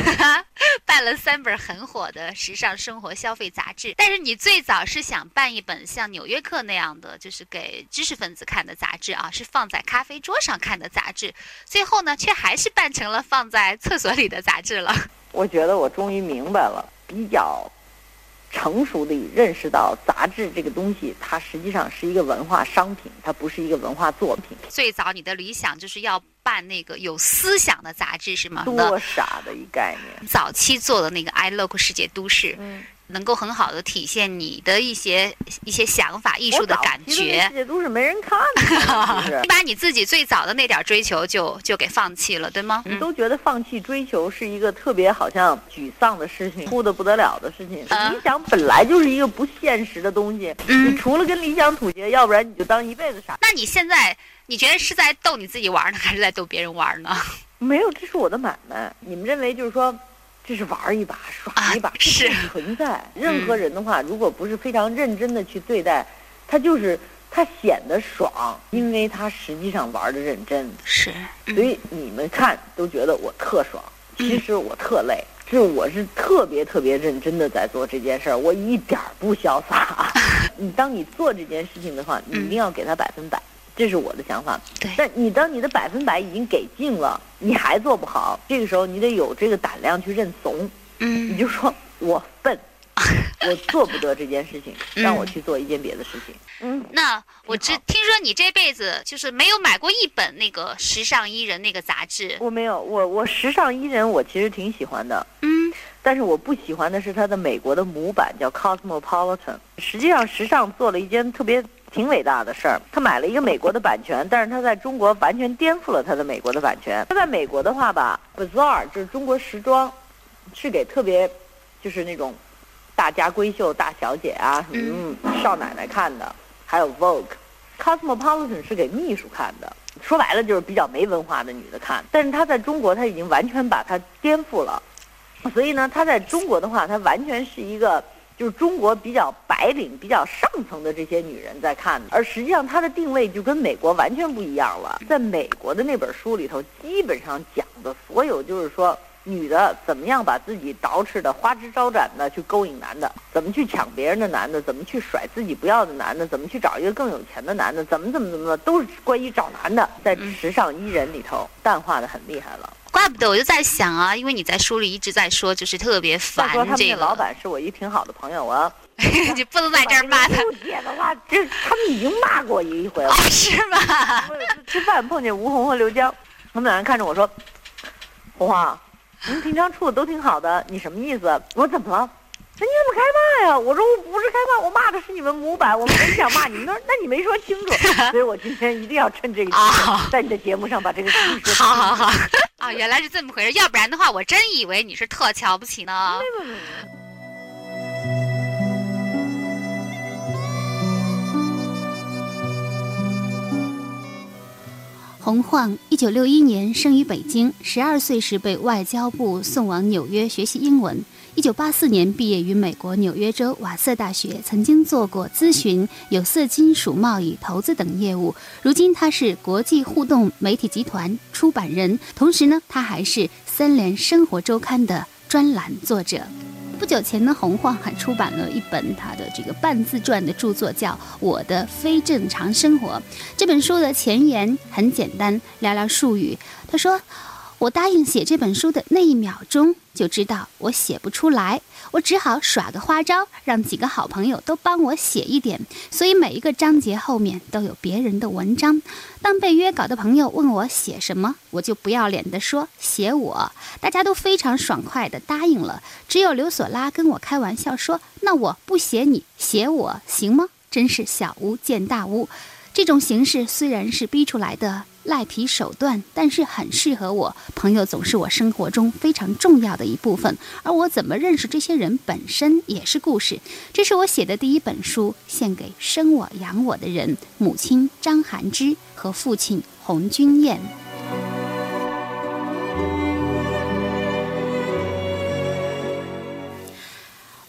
办了三本很火的时尚生活消费杂志。但是你最早是想办一本像《纽约客》那样的，就是给知识分子看的杂志啊，是放在咖啡桌上看的杂志。最后呢，却还是办成了放在厕所里的杂志了。我觉得我终于明白了，比较成熟的认识到杂志这个东西，它实际上是一个文化商品，它不是一个文化作品。最早你的理想就是要办那个有思想的杂志，是吗？多傻的一概念！早期做的那个《i look 世界都市》，嗯，能够很好的体现你的一些一些想法、艺术的感觉世。界都是没人看的，你？把你自己最早的那点追求就就给放弃了，对吗？你都觉得放弃追求是一个特别好像沮丧的事情，哭的不得了的事情。啊理想本来就是一个不现实的东西，嗯你除了跟理想妥协，要不然你就当一辈子傻。那你现在你觉得是在逗你自己玩呢，还是在逗别人玩呢？没有，这是我的买卖。你们认为就是说，这是玩一把、耍一把，啊是这不存在。任何人的话，如果不是非常认真的去对待，他就是他显得爽，因为他实际上玩的认真。是，嗯所以你们看都觉得我特爽，其实我特累。是我是特别特别认真的在做这件事儿，我一点儿不潇洒。你当你做这件事情的话，你一定要给他百分百，这是我的想法。对但你当你的百分百已经给尽了，你还做不好，这个时候你得有这个胆量去认怂，嗯你嗯，就说我笨，我做不得这件事情，嗯让我去做一件别的事情。嗯，那我知听说你这辈子就是没有买过一本那个时尚伊人那个杂志，我没有，我我时尚伊人我其实挺喜欢的。嗯，但是我不喜欢的是它的美国的母版叫 Cosmopolitan。实际上，时尚做了一件特别挺伟大的事儿，他买了一个美国的版权，但是他在中国完全颠覆了他的美国的版权。他在美国的话吧，Bazaar 就是中国时装，是给特别就是那种大家闺秀、大小姐啊，什么、嗯、少奶奶看的，还有 Vogue。Cosmopolitan 是给秘书看的，说白了就是比较没文化的女的看。但是她在中国，她已经完全把它颠覆了，所以呢，她在中国的话，她完全是一个就是中国比较白领、比较上层的这些女人在看的。而实际上，它的定位就跟美国完全不一样了。在美国的那本书里头，基本上讲的所有就是说。女的怎么样把自己捯饬的花枝招展的去勾引男的？怎么去抢别人的男的？怎么去甩自己不要的男的？怎么去找一个更有钱的男的？怎么怎么怎么的，都是关于找男的，在时尚伊人里头淡化的很厉害了。怪不得我就在想啊，因为你在书里一直在说，就是特别烦说他们这个。老板是我一挺好的朋友啊，你不能在 这儿骂他。写的话，这他们已经骂过一回了，是吗？吃饭碰见吴红和刘江，他们两人看着我说：“红花。”你们平常处的都挺好的，你什么意思？我怎么了？那你怎么开骂呀？我说我不是开骂，我骂的是你们模板，我没想骂你们。那那你没说清楚，所以我今天一定要趁这个机会，在你的节目上把这个事 情说。好好好，啊，原来是这么回事，要不然的话，我真以为你是特瞧不起呢。没没没。洪晃，一九六一年生于北京，十二岁时被外交部送往纽约学习英文。一九八四年毕业于美国纽约州瓦瑟大学，曾经做过咨询、有色金属贸易、投资等业务。如今他是国际互动媒体集团出版人，同时呢，他还是三联生活周刊的专栏作者。不久前呢，洪晃还出版了一本他的这个半自传的著作，叫《我的非正常生活》。这本书的前言很简单，寥寥数语。他说。我答应写这本书的那一秒钟，就知道我写不出来，我只好耍个花招，让几个好朋友都帮我写一点。所以每一个章节后面都有别人的文章。当被约稿的朋友问我写什么，我就不要脸地说写我，大家都非常爽快地答应了。只有刘索拉跟我开玩笑说：“那我不写你，写我行吗？”真是小巫见大巫。这种形式虽然是逼出来的。赖皮手段，但是很适合我。朋友总是我生活中非常重要的一部分，而我怎么认识这些人本身也是故事。这是我写的第一本书，献给生我养我的人：母亲张含之和父亲洪君燕。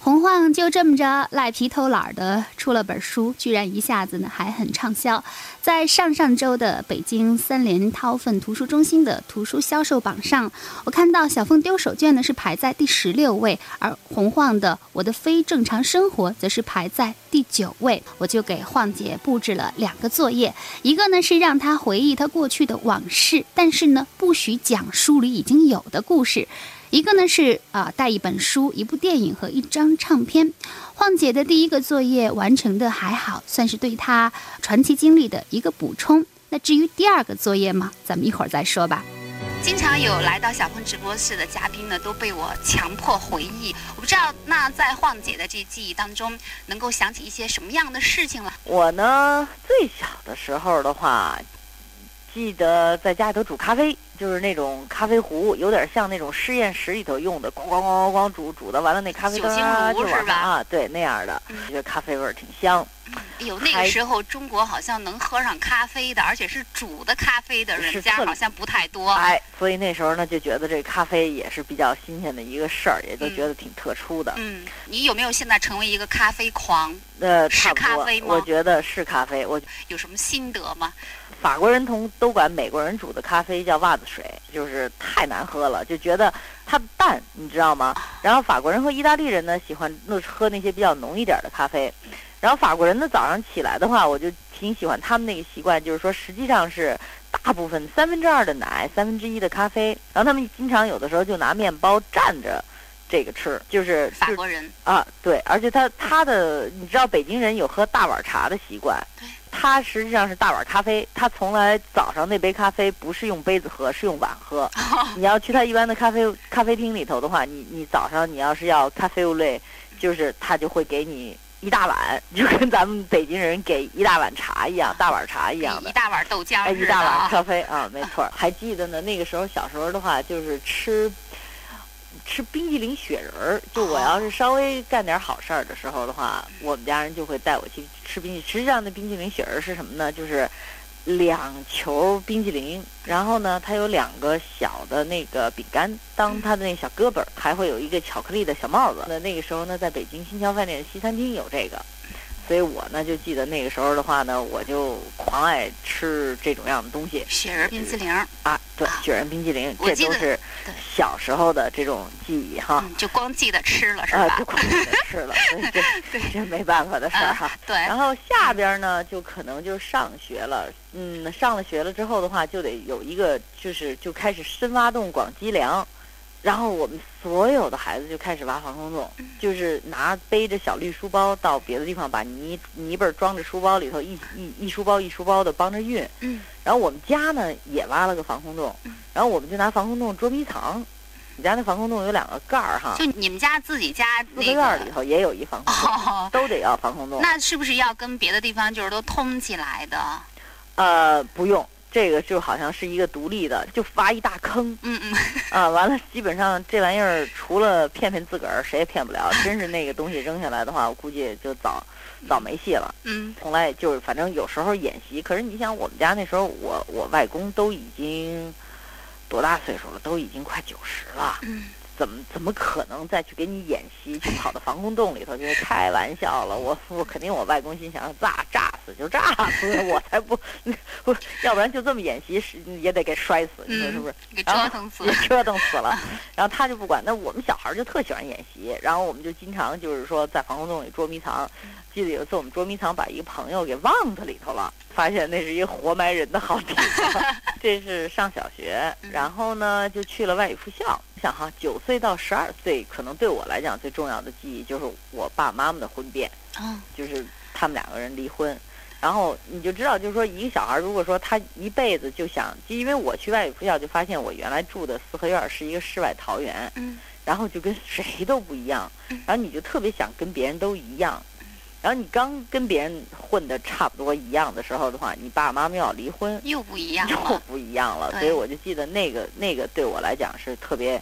洪晃就这么着赖皮偷懒的出了本书，居然一下子呢还很畅销，在上上周的北京三联韬奋图书中心的图书销售榜上，我看到小凤丢手绢呢是排在第十六位，而洪晃的我的非正常生活则是排在第九位。我就给晃姐布置了两个作业，一个呢是让她回忆她过去的往事，但是呢不许讲书里已经有的故事。一个呢是啊带一本书、一部电影和一张唱片。晃姐的第一个作业完成的还好，算是对她传奇经历的一个补充。那至于第二个作业嘛，咱们一会儿再说吧。经常有来到小鹏直播室的嘉宾呢，都被我强迫回忆。我不知道那在晃姐的这记忆当中，能够想起一些什么样的事情了？我呢，最小的时候的话。记得在家里头煮咖啡，就是那种咖啡壶，有点像那种实验室里头用的，咣咣咣咣咣煮煮的，完了那咖啡啊就往上啊，对那样的，觉得咖啡味儿挺香。哎呦，那个时候中国好像能喝上咖啡的，而且是煮的咖啡的人家好像不太多。哎，所以那时候呢就觉得这咖啡也是比较新鲜的一个事儿，也都觉得挺特殊的。嗯，你有没有现在成为一个咖啡狂？呃，是咖啡吗？我觉得是咖啡。我有什么心得吗？法国人同都管美国人煮的咖啡叫袜子水，就是太难喝了，就觉得它淡，你知道吗？然后法国人和意大利人呢喜欢那喝那些比较浓一点的咖啡，然后法国人呢早上起来的话，我就挺喜欢他们那个习惯，就是说实际上是大部分三分之二的奶，三分之一的咖啡，然后他们经常有的时候就拿面包蘸着这个吃，就是法国人啊，对，而且他他的你知道北京人有喝大碗茶的习惯，对。他实际上是大碗咖啡，他从来早上那杯咖啡不是用杯子喝，是用碗喝。你要去他一般的咖啡咖啡厅里头的话，你你早上你要是要咖啡类，就是他就会给你一大碗，就跟咱们北京人给一大碗茶一样，大碗茶一样的。一大碗豆浆。哎，一大碗咖啡啊，没错。还记得呢，那个时候小时候的话，就是吃。吃冰激凌雪人儿。就我要是稍微干点好事儿的时候的话，我们家人就会带我去吃冰淇淋。实际上，那冰激凌雪人儿是什么呢？就是两球冰激凌，然后呢，它有两个小的那个饼干当它的那小胳膊儿，还会有一个巧克力的小帽子。那那个时候呢，在北京新桥饭店的西餐厅有这个。所以我呢就记得那个时候的话呢，我就狂爱吃这种样的东西。雪人冰激凌啊，对，雪人冰激凌，这都是小时候的这种记忆哈。就光记得吃了是吧？啊，就光记得吃了，这这这没办法的事儿哈。对。然后下边呢，就可能就上学了。嗯，上了学了之后的话，就得有一个，就是就开始深挖洞广积粮。然后我们所有的孩子就开始挖防空洞，就是拿背着小绿书包到别的地方，把泥泥巴装着书包里头，一一一书包一书包的帮着运。嗯。然后我们家呢也挖了个防空洞，然后我们就拿防空洞捉迷藏。你家那防空洞有两个盖儿哈。就你们家自己家四个院里头也有一防空洞，都得要防空洞。那是不是要跟别的地方就是都通起来的？呃，不用。这个就好像是一个独立的，就挖一大坑，嗯嗯，啊，完了，基本上这玩意儿除了骗骗自个儿，谁也骗不了。真是那个东西扔下来的话，我估计就早早没戏了。嗯，从来就是反正有时候演习，可是你想，我们家那时候，我我外公都已经多大岁数了？都已经快九十了。嗯。怎么怎么可能再去给你演习？去跑到防空洞里头？就是开玩笑了。我我肯定我外公心想炸炸死就炸死，我才不不，要不然就这么演习是也得给摔死，你说是不是？给折腾死，折腾死了。然后他就不管。那我们小孩就特喜欢演习，然后我们就经常就是说在防空洞里捉迷藏。记得有一次我们捉迷藏，把一个朋友给忘在里头了，发现那是一个活埋人的好地方。这是上小学，然后呢就去了外语附校。想哈，九岁到十二岁，可能对我来讲最重要的记忆就是我爸妈妈的婚变，就是他们两个人离婚。然后你就知道，就是说一个小孩，如果说他一辈子就想，就因为我去外语附校，就发现我原来住的四合院是一个世外桃源，然后就跟谁都不一样，然后你就特别想跟别人都一样。然后你刚跟别人混的差不多一样的时候的话，你爸爸妈妈要离婚，又不一样了，又不一样了。所以我就记得那个那个对我来讲是特别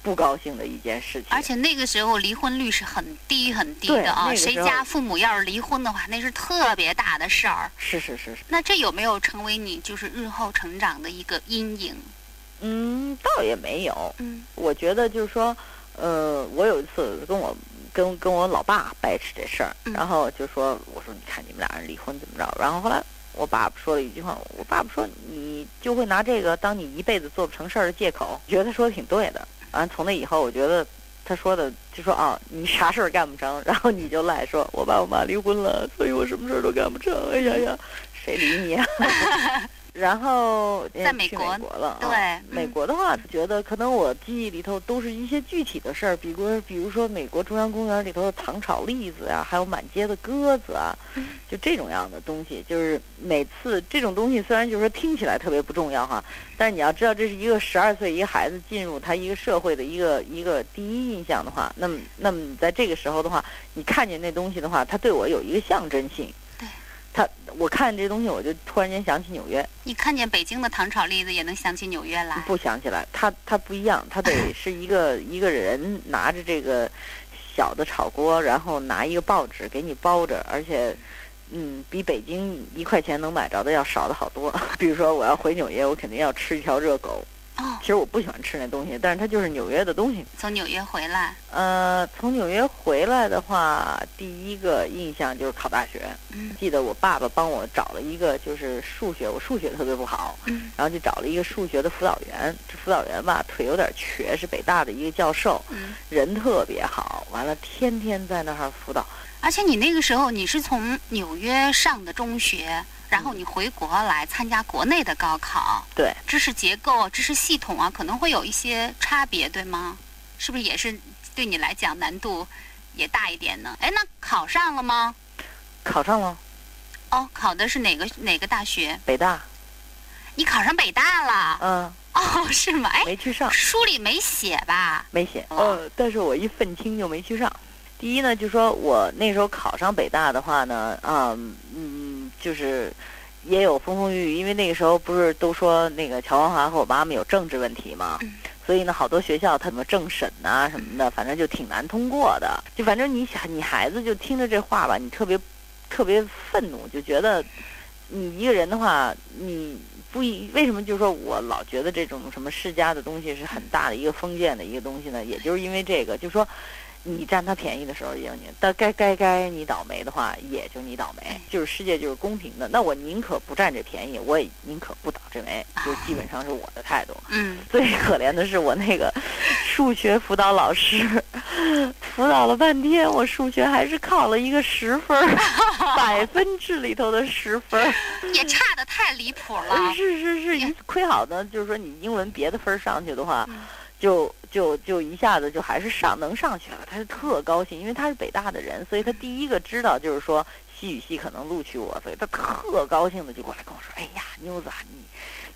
不高兴的一件事情。而且那个时候离婚率是很低很低的啊，谁家父母要是离婚的话，那是特别大的事儿。是是是是。那这有没有成为你就是日后成长的一个阴影？嗯，倒也没有。嗯，我觉得就是说，呃，我有一次跟我。跟跟我老爸掰扯这事儿，然后就说：“我说你看你们俩人离婚怎么着？”然后后来我爸爸说了一句话：“我爸爸说你就会拿这个当你一辈子做不成事儿的借口。”觉得他说的挺对的。完从那以后，我觉得他说的就说啊，你啥事儿干不成，然后你就赖说：“我爸我妈离婚了，所以我什么事儿都干不成。”哎呀呀，谁理你啊？然后在美国了，对美国的话，觉得可能我记忆里头都是一些具体的事儿，比如比如说美国中央公园里头的糖炒栗子啊，还有满街的鸽子啊，就这种样的东西。就是每次这种东西，虽然就是说听起来特别不重要哈，但是你要知道，这是一个十二岁一个孩子进入他一个社会的一个一个第一印象的话，那么那么你在这个时候的话，你看见那东西的话，它对我有一个象征性。他，我看这东西，我就突然间想起纽约。你看见北京的糖炒栗子，也能想起纽约来？不想起来，它它不一样，它得 是一个一个人拿着这个小的炒锅，然后拿一个报纸给你包着，而且，嗯，比北京一块钱能买着的要少的好多。比如说，我要回纽约，我肯定要吃一条热狗。哦，其实我不喜欢吃那东西，但是它就是纽约的东西。从纽约回来？呃，从纽约回来的话，第一个印象就是考大学。嗯，记得我爸爸帮我找了一个，就是数学，我数学特别不好。嗯，然后就找了一个数学的辅导员。这辅导员吧，腿有点瘸，是北大的一个教授。嗯，人特别好，完了天天在那儿辅导。而且你那个时候你是从纽约上的中学。然后你回国来参加国内的高考，对，知识结构、知识系统啊，可能会有一些差别，对吗？是不是也是对你来讲难度也大一点呢？哎，那考上了吗？考上了。哦，考的是哪个哪个大学？北大。你考上北大了？嗯。哦，是吗？哎，没去上。书里没写吧？没写。呃，但是我一愤青就没去上。第一呢，就说我那时候考上北大的话呢，啊，嗯。就是也有风风雨雨，因为那个时候不是都说那个乔文华和我妈妈有政治问题嘛，所以呢，好多学校他们政审呐、什么的，反正就挺难通过的。就反正你想，你孩子就听着这话吧，你特别特别愤怒，就觉得你一个人的话，你不一为什么就是说我老觉得这种什么世家的东西是很大的一个封建的一个东西呢？也就是因为这个，就是说。你占他便宜的时候，也有你；但该该该你倒霉的话，也就你倒霉。就是世界就是公平的，那我宁可不占这便宜，我也宁可不倒这霉，就基本上是我的态度。嗯，最可怜的是我那个数学辅导老师，辅导了半天，我数学还是考了一个十分，百分制里头的十分，也差的太离谱了。是是是，一亏好呢，就是说你英文别的分上去的话，就就就一下子就还是上能上去了，他就特高兴，因为他是北大的人，所以他第一个知道就是说西语系可能录取我，所以他特高兴的就过来跟我说：“哎呀，妞子啊，你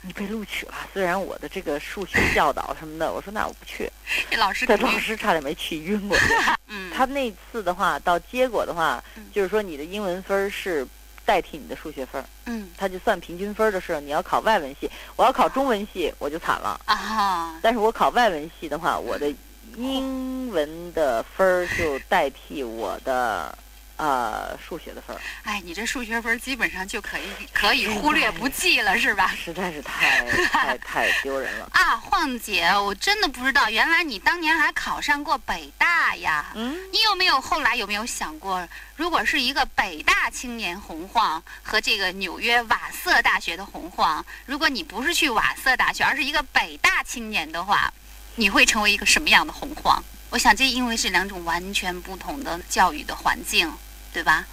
你被录取了。虽然我的这个数学 教导什么的，我说那我不去。这老师老师差点没气晕过去。嗯，他那次的话，到结果的话，就是说你的英文分是代替你的数学分儿，嗯。他就算平均分儿的时候，你要考外文系，我要考中文系我就惨了。啊，但是我考外文系的话，我的英文的分儿就代替我的呃数学的分儿，哎，你这数学分基本上就可以可以忽略不计了，是吧？实在是太太太丢人了。啊，晃姐，我真的不知道，原来你当年还考上过北大呀？嗯，你有没有后来有没有想过，如果是一个北大青年洪晃和这个纽约瓦瑟大学的洪晃，如果你不是去瓦瑟大学，而是一个北大青年的话，你会成为一个什么样的洪晃？我想这因为是两种完全不同的教育的环境，对吧？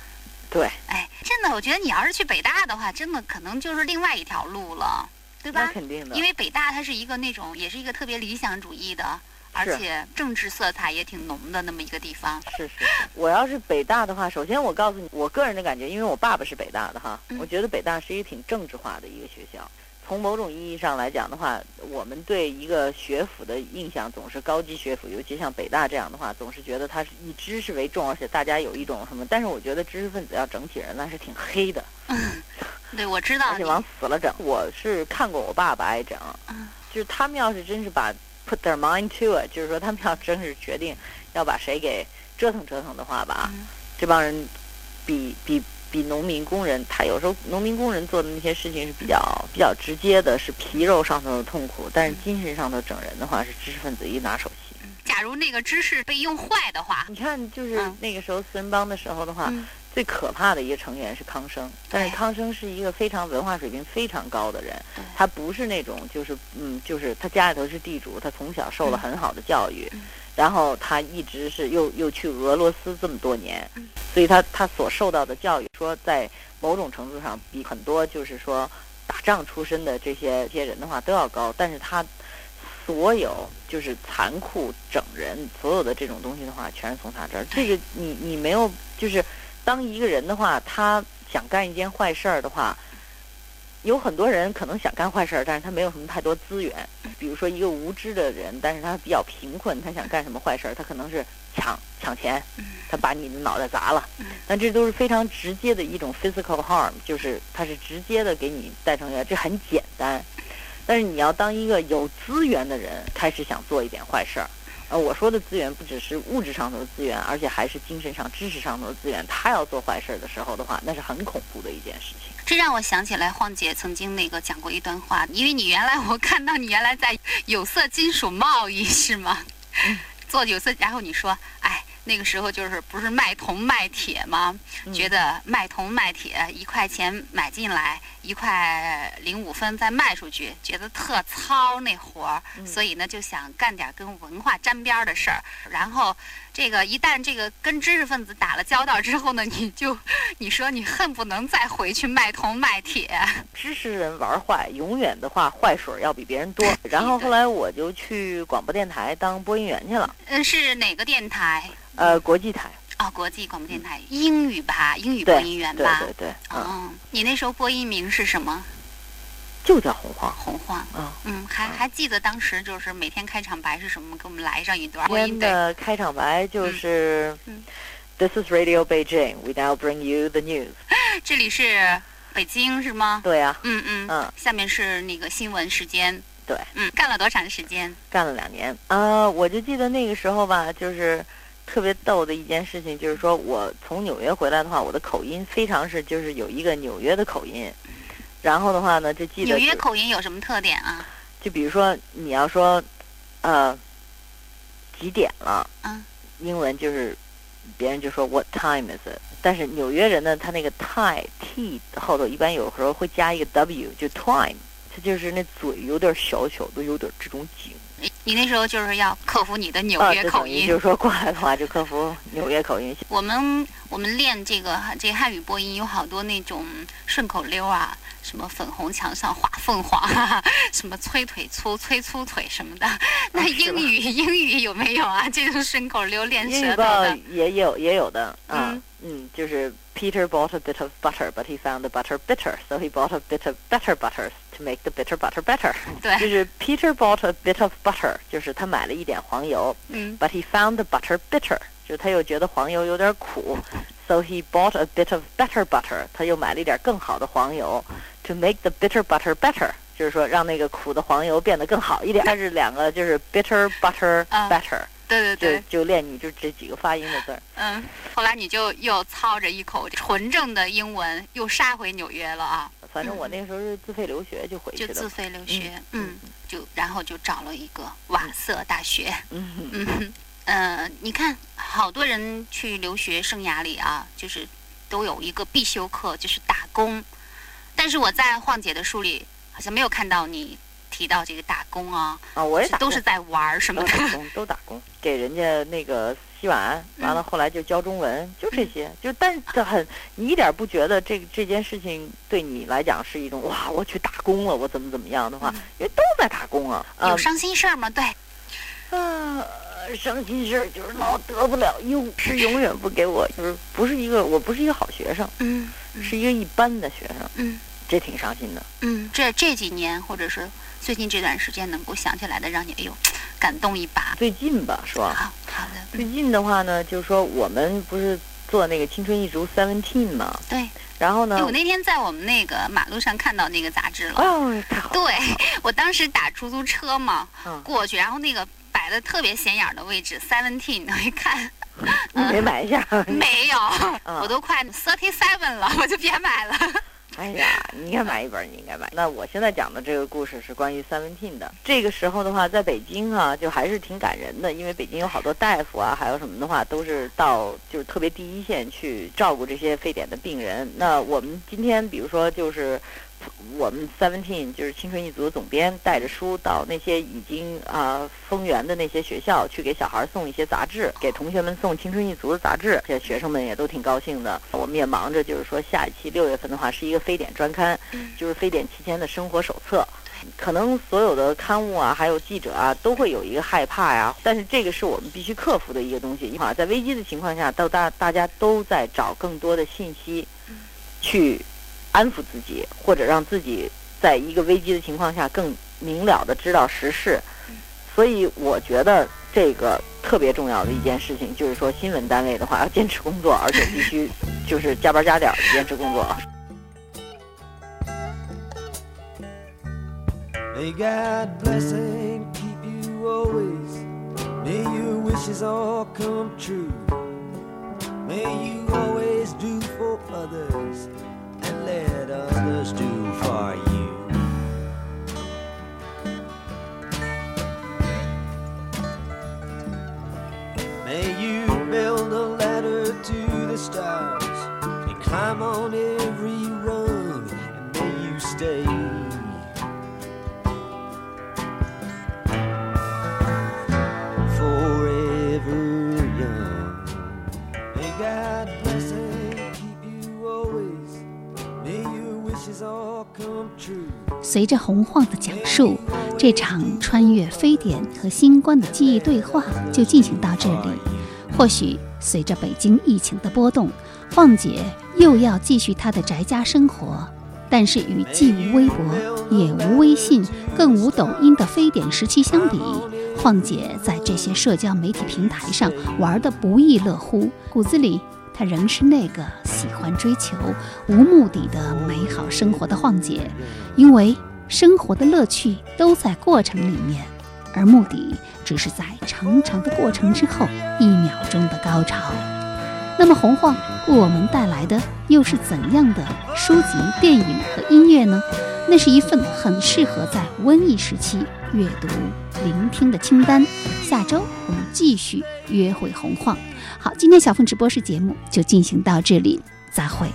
对，哎，真的，我觉得你要是去北大的话，真的可能就是另外一条路了，对吧？那肯定的。因为北大它是一个那种，也是一个特别理想主义的，而且政治色彩也挺浓的那么一个地方。是是是，我要是北大的话，首先我告诉你，我个人的感觉，因为我爸爸是北大的哈，嗯我觉得北大是一个挺政治化的一个学校。从某种意义上来讲的话，我们对一个学府的印象总是高级学府，尤其像北大这样的话，总是觉得它是以知识为重，而且大家有一种什么。但是我觉得知识分子要整体人那是挺黑的，嗯对，我知道而且往死了整。我是看过我爸爸挨整，嗯就是他们要是真是把 put their mind to it，就是说他们要真是决定要把谁给折腾折腾的话吧，嗯这帮人比比比农民工人，他有时候农民工人做的那些事情是比较比较直接的，是皮肉上头的痛苦，但是精神上头整人的话是知识分子一拿手戏。假如那个知识被用坏的话，你看，就是嗯。那个时候四人帮的时候的话，嗯。最可怕的一个成员是康生，但是康生是一个非常文化水平非常高的人对，他不是那种就是嗯，就是他家里头是地主，他从小受了很好的教育，嗯然后他一直是又又去俄罗斯这么多年，嗯所以他他所受到的教育，说在某种程度上比很多就是说打仗出身的这些这些人的话都要高，但是他所有就是残酷整人，所有的这种东西的话，全是从他这儿。这个你你没有就是，当一个人的话，他想干一件坏事儿的话，有很多人可能想干坏事儿，但是他没有什么太多资源。比如说一个无知的人，但是他比较贫困，他想干什么坏事儿，他可能是抢抢钱，他把你的脑袋砸了。但这都是非常直接的一种 physical harm，就是他是直接的给你带成这很简单。但是你要当一个有资源的人，开始想做一点坏事儿。呃，我说的资源不只是物质上头的资源，而且还是精神上、知识上头的资源。他要做坏事儿的时候的话，那是很恐怖的一件事情。这让我想起来晃姐曾经那个讲过一段话，因为你原来我看到你原来在有色金属贸易是吗？做有色，然后你说，哎，那个时候就是不是卖铜卖铁吗？觉得卖铜卖铁一块钱买进来，一块零五分再卖出去，觉得特糙那活儿，所以呢就想干点跟文化沾边儿的事儿。然后这个一旦这个跟知识分子打了交道之后呢，你就你说你恨不能再回去卖铜卖铁。知识人玩坏，永远的话坏水儿要比别人多。然后后来我就去广播电台当播音员去了，嗯，是哪个电台？呃，国际台。哦，国际广播电台，英语吧，英语播音员吧。对对对，嗯，哦，你那时候播音名是什么？就叫洪晃。洪晃。嗯嗯，还还记得当时就是每天开场白是什么？给我们来上一段播今音的开场白就是、嗯 This is Radio Beijing. We now bring you the news. 这里是北京是吗？对呀、嗯嗯。嗯下面是那个新闻时间。对，嗯，干了多长时间？干了两年。呃，我就记得那个时候吧，就是特别逗的一件事情，就是说我从纽约回来的话，我的口音非常是就是有一个纽约的口音。然后的话呢，就记得纽约口音有什么特点啊？就比如说你要说，呃，几点了？嗯，英文就是别人就说 What time is it？但是纽约人呢，他那个 time t 后头一般有时候会加一个 w，就 time，他就是那嘴有点小小都，有点这种紧。你你那时候就是要克服你的纽啊，约口音。就等于就是说过来的话，就克服纽约口音。我们我们练这个这个汉语播音有好多那种顺口溜啊，什么粉红墙上画凤凰啊，什么催腿粗催粗腿什么的。那英语、英语有没有啊？这种顺口溜练舌头英语报的？也有也有的啊嗯，嗯，就是 Peter bought a bit of butter, but he found the butter bitter, so he bought a bit of better butter to make the bitter butter better。对就，是 Peter bought a bit of butter，就是他买了一点黄油嗯，，but he found the butter bitter，就是他又觉得黄油有点苦，so he bought a bit of better butter，他又买了一点更好的黄油，to make the bitter butter better，就是说让那个苦的黄油变得更好一点。它是两个就是 bitter butter 啊 better，、对对对，就就练你就这几个发音的字儿。嗯。后来你就又操着一口纯正的英文，又杀回纽约了啊，反正我那时候是自费留学就回去的就自。费留学，嗯嗯，就然后就找了一个瓦瑟大学。嗯嗯嗯，呃，你看，好多人去留学生涯里啊，就是都有一个必修课，就是打工。但是我在晃姐的书里好像没有看到你提到这个打工啊，啊，我也打工。都是在玩儿什么的。都打工，都打工，给人家那个洗碗，完了后来就教中文，就这些，就但是这很，你一点不觉得这这件事情对你来讲是一种哇，我去打工了，我怎么怎么样的话，因为都在打工啊，啊有伤心事儿吗？对，啊，伤心事儿就是老得不了优，是永远不给我，就是不是一个，我不是一个好学生，嗯。是一个一般的学生，嗯这挺伤心的。嗯，这这几年或者是最近这段时间能够想起来的，让你哎呦感动一把。最近吧，是吧？好好的，最近的话呢，就是说我们不是做那个青春一族 Seventeen 嘛，对，然后呢哎，我那天在我们那个马路上看到那个杂志了。哦，太好了，对我当时打出租车嘛，嗯过去，然后那个摆的特别显眼儿的位置，seventeen，我一看你没买一下？没有，嗯我都快 thirty seven 了，我就别买了。哎呀，你应该买一本，你应该买。那我现在讲的这个故事是关于 Seventeen 的。这个时候的话，在北京啊，就还是挺感人的，因为北京有好多大夫啊，还有什么的话，都是到就是特别第一线去照顾这些非典的病人。那我们今天，比如说就是。我们 Seventeen 就是青春一族的总编带着书到那些已经啊、封园的那些学校去给小孩送一些杂志，给同学们送青春一族的杂志，这些学生们也都挺高兴的。我们也忙着就是说下一期六月份的话是一个非典专刊，就是非典期间的生活手册。可能所有的刊物啊，还有记者啊，都会有一个害怕呀。但是这个是我们必须克服的一个东西。啊，在危机的情况下，到大大家都在找更多的信息，去安抚自己，或者让自己在一个危机的情况下更明了的知道时事。所以我觉得这个特别重要的一件事情，就是说新闻单位的话要坚持工作，而且必须就是加班加点坚持工作。May God bless and keep you always. May your wishes all come true. May you always do for others and let others do for you. 随着洪晃的讲述，这场穿越非典和新冠的记忆对话就进行到这里。或许随着北京疫情的波动，晃姐又要继续她的宅家生活。但是与既无微博、也无微信、更无抖音的非典时期相比，晃姐在这些社交媒体平台上玩得不亦乐乎，骨子里他仍是那个喜欢追求无目的的美好生活的晃姐。因为生活的乐趣都在过程里面，而目的只是在长长的过程之后一秒钟的高潮。那么，洪晃为我们带来的又是怎样的书籍、电影和音乐呢？那是一份很适合在瘟疫时期阅读、聆听的清单。下周我们继续约会洪晃。好，今天小凤直播室节目就进行到这里，再会。